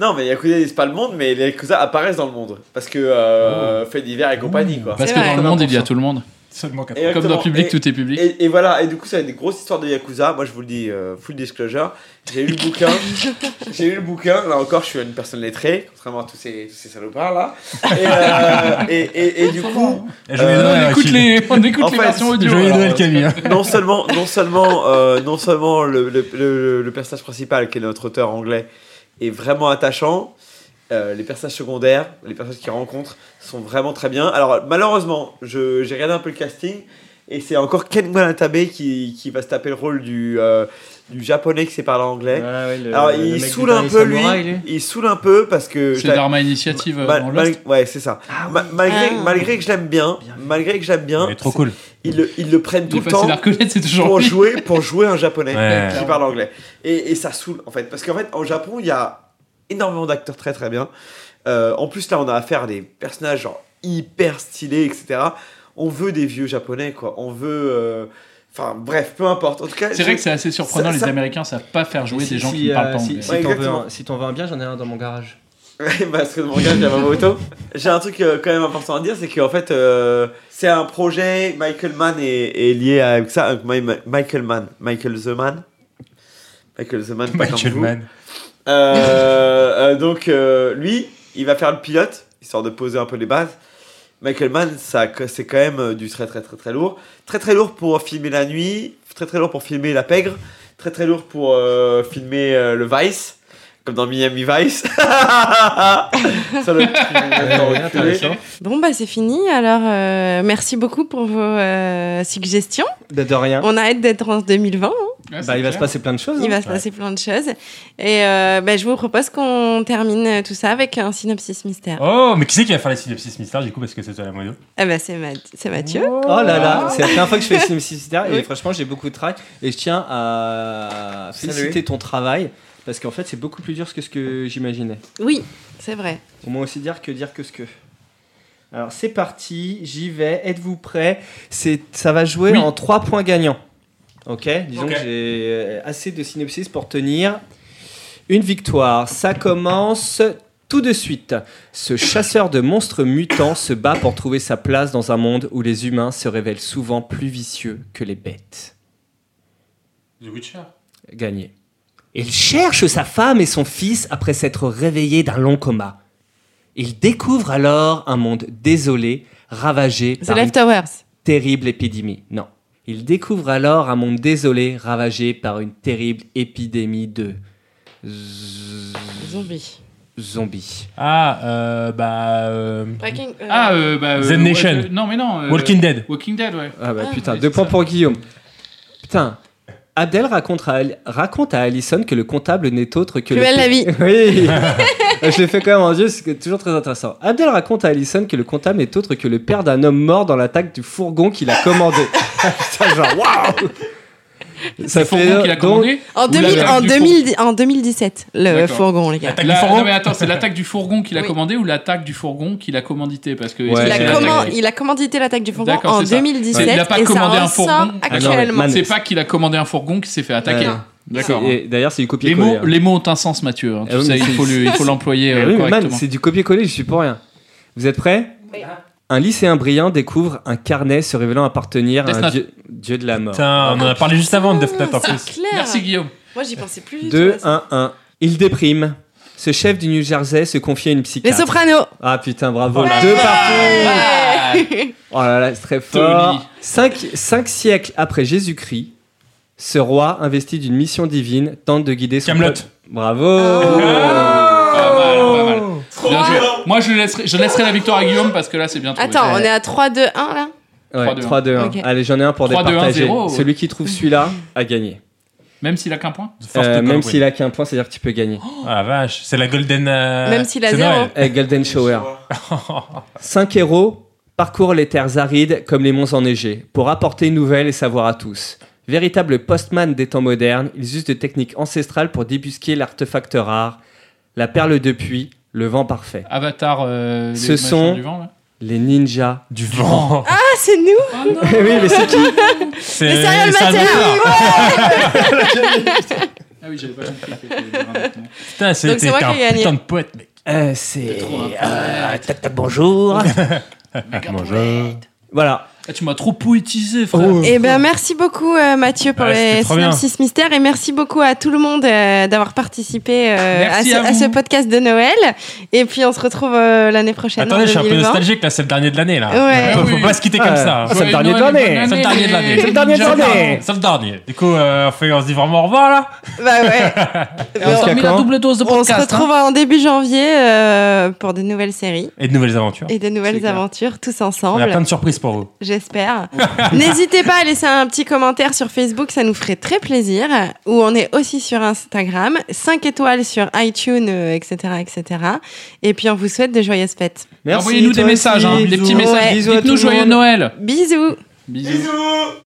Non, mais Yakuza disent pas le monde, mais les Yakuza apparaissent dans le monde. Parce que euh, fait divers et compagnie, quoi. Parce que dans le monde, il y a tout le monde. Seulement 80%. Comme dans Exactement. public, Et- tout est public. Et, et voilà, et du coup, ça va être des grosses histoires de Yakuza. Moi, je vous le dis, euh, full disclosure. J'ai lu le bouquin. J'ai lu le bouquin. Là encore, je suis une personne lettrée, contrairement à tous ces, tous ces salopards là. Et, euh, et, et, et du coup, joyeux Euh, Noël, on écoute les, on écoute En les fait, versions audio. Joyeux. Noël Camille. hein. non seulement, non seulement, euh, non seulement le, le, le, le personnage principal, qui est notre auteur anglais, vraiment attachant. euh, les personnages secondaires, les personnages qu'il rencontre sont vraiment très bien. Alors malheureusement, j'ai regardé un peu le casting et c'est encore Ken Watanabe qui, qui va se taper le rôle du, euh, du japonais qui sait parler anglais. Ah ouais, le- Alors le il saoule un peu lui, samouraï, lui. il saoule un peu parce que C'est Dharma Initiative dans mal- ouais c'est ça. Ma- malgré, Ah. malgré que je l'aime bien, malgré que j'aime bien, Il est trop cool. ils le, ils le prennent tout le temps toujours pour lui. jouer, pour jouer un japonais Ouais. qui parle anglais. Et, et ça saoule en fait. Parce qu'en fait, en Japon, il y a énormément d'acteurs très très bien. Euh, en plus, là, on a affaire à des personnages genre hyper stylés, etc. On veut des vieux japonais, quoi. On veut. euh, Enfin, bref, peu importe. En tout cas, C'est vrai je- que c'est assez surprenant, ça- les ça- Américains savent pas faire jouer Si- des gens si, qui ne parlent euh, pas si- anglais. Si Ouais, t'en veux un- si t'en veux un bien, j'en ai un dans mon garage. Ouais, parce que mon gars, j'ai ma moto. J'ai un truc euh, quand même important à dire, c'est qu'en fait, euh, c'est un projet. Michael Mann est, est lié avec ça. avec Michael Mann, Michael the Man. Michael the Man, pas Michael. Mann. Euh, euh, donc euh, lui, il va faire le pilote, histoire de poser un peu les bases. Michael Mann, c'est quand même euh, du très très très très lourd. Très très lourd pour filmer la nuit, très très lourd pour filmer la pègre, très très lourd pour euh, filmer euh, le Vice, comme dans Miami Vice. Ça, le Ouais, intéressant. Bon, bah c'est fini. Alors, euh, merci beaucoup pour vos euh, suggestions. De, de rien. On a hâte d'être en 2020. hein. Bah, il va se passer plein de choses. Il hein. va se passer plein de choses. Et euh, bah, je vous propose qu'on termine euh, tout ça avec un synopsis mystère. Oh, mais qui c'est qui va faire les synopsis mystères du coup parce que c'est toi la mono Ah bah, c'est Ma- c'est Mathieu. Oh là là, c'est la première fois que je fais Synopsis Mystère et franchement j'ai beaucoup de travail et je tiens à féliciter ton travail parce qu'en fait c'est beaucoup plus dur que ce que j'imaginais. Oui, c'est vrai. Au moins aussi dire que dire que ce que. Alors c'est parti, j'y vais, êtes-vous prêts? C'est, Ça va jouer Oui. en 3 points gagnants. Ok? Disons que j'ai euh, assez de synopsis pour tenir une victoire. Ça commence tout de suite. Ce chasseur de monstres mutants se bat pour trouver sa place dans un monde où les humains se révèlent souvent plus vicieux que les bêtes. The Witcher. Gagné. Il cherche sa femme et son fils après s'être réveillé d'un long coma. Il découvre alors un monde désolé, ravagé The par une terrible épidémie. Non. Il découvre alors un monde désolé, ravagé par une terrible épidémie de z- Zombie. zombies. Ah, euh, bah. euh, Breaking- euh, Ah, euh, bah. euh, Nation. euh, non, mais non. euh, Walking Dead. Walking Dead, ouais. Ah bah Ah, putain, deux points ça. pour Guillaume. Putain. Abdel raconte à, raconte à Allison que le comptable n'est autre que Plus le... la vie. Oui Je l'ai fait quand même en Dieu, c'est toujours très intéressant. Abdel raconte à Allison que le comptable n'est autre que le père d'un homme mort dans l'attaque du fourgon qu'il a commandé. Putain, genre, waouh Ça Le fourgon qu'il a donc- commandé En, Ou 2000 l'attaque en, du 2000 en 2017, le fourgon, les gars. La- fourgon non mais attends, c'est l'attaque du fourgon qu'il a Oui. commandé ou l'attaque du fourgon qu'il a commandité? Parce que Ouais, Il a, il a commandité l'attaque du fourgon en c'est ça. 2017 Il a pas et commandé ça un fourgon. Ah actuellement. man, C'est pas qu'il a commandé un fourgon qui s'est fait attaquer. Ouais. D'accord. Et D'ailleurs, c'est du Les copier-coller. mots, hein. les mots ont un sens, Mathieu. hein. Ah oui, sais, il faut l'employer Mais euh, oui, correctement. c'est du copier-coller, je suis pour rien. Vous êtes prêts? Un lycéen brillant découvre un carnet se révélant appartenir à Death un Note. dieu, dieu de la mort. Putain, on en a parlé juste avant de Death Note en C'est plus. clair. Merci Guillaume. Moi, j'y pensais plus du tout. 2, à ça. 1, 1. Il déprime. Ce chef du New Jersey se confie à une Les psychiatre. Sopranos. Ah putain, bravo. Ouais. Deux partout. Ouais. Oh là là, c'est très fort. Cinq, cinq siècles après Jésus-Christ, ce roi, investi d'une mission divine, tente de guider son Camelot. Bravo. Pas mal, pas mal. Bien joué. Moi, je laisserai, je laisserai la victoire à Guillaume parce que là, c'est bien trouvé. Attends, on est à 3, 2, 1 là Ouais, 3-2-1. 3, 2, 1. Ok. Allez, j'en ai un pour 3-2-1, départager. 0. Celui qui trouve celui-là a gagné. Même s'il a qu'un point. Euh, même s'il a qu'un point, c'est-à-dire que tu peux gagner. Ah la vache, c'est la Golden. euh, Même s'il a zéro. Eh, Golden Shower. Cinq héros parcourent les terres arides comme les monts enneigés pour apporter une nouvelle et savoir à tous. Véritables postman des temps modernes, ils usent de techniques ancestrales pour débusquer l'artefact rare, la perle de puits, le vent parfait. Avatar. euh, Ce sont- du vent, là. Les ninjas. Du vent. Ah, c'est nous oui, mais c'est qui C'est Les serial matter Ah oui, j'avais pas compris. Putain, c'était un putain de poète, mec. Euh, C'est. euh, tac, tac, bonjour. Bonjour. voilà. Ah, tu m'as trop poétisé, frère. Oh. Eh ben merci beaucoup euh, Mathieu pour Ouais, les synopsis mystères et merci beaucoup à tout le monde euh, d'avoir participé euh, à, ce, à à ce vous. podcast de Noël. Et puis on se retrouve euh, l'année prochaine. Attendez, en je suis un peu 2020. nostalgique là, c'est le dernier de l'année là. Ouais. Faut, pas se quitter comme Ah, ça. c'est le dernier de l'année. C'est le dernier de l'année. C'est le dernier de l'année. C'est le dernier. Du coup, euh, on, fait, on se dit vraiment au revoir là. Bah ouais. On s'en met la double dose de on se podcast. retrouve hein. en début janvier euh, pour de nouvelles séries Et de nouvelles aventures. et de nouvelles aventures tous On a ensemble. plein de surprises pour vous. J'espère. N'hésitez pas à laisser un petit commentaire sur Facebook, ça nous ferait très plaisir. Ou on est aussi sur Instagram, 5 étoiles sur iTunes, euh, etc., etc. Et puis on vous souhaite de joyeuses fêtes. Merci. Envoyez-nous des messages, hein, des petits messages. Ouais. Bisous à Dites-nous joyeux. Noël. Bisous Bisous.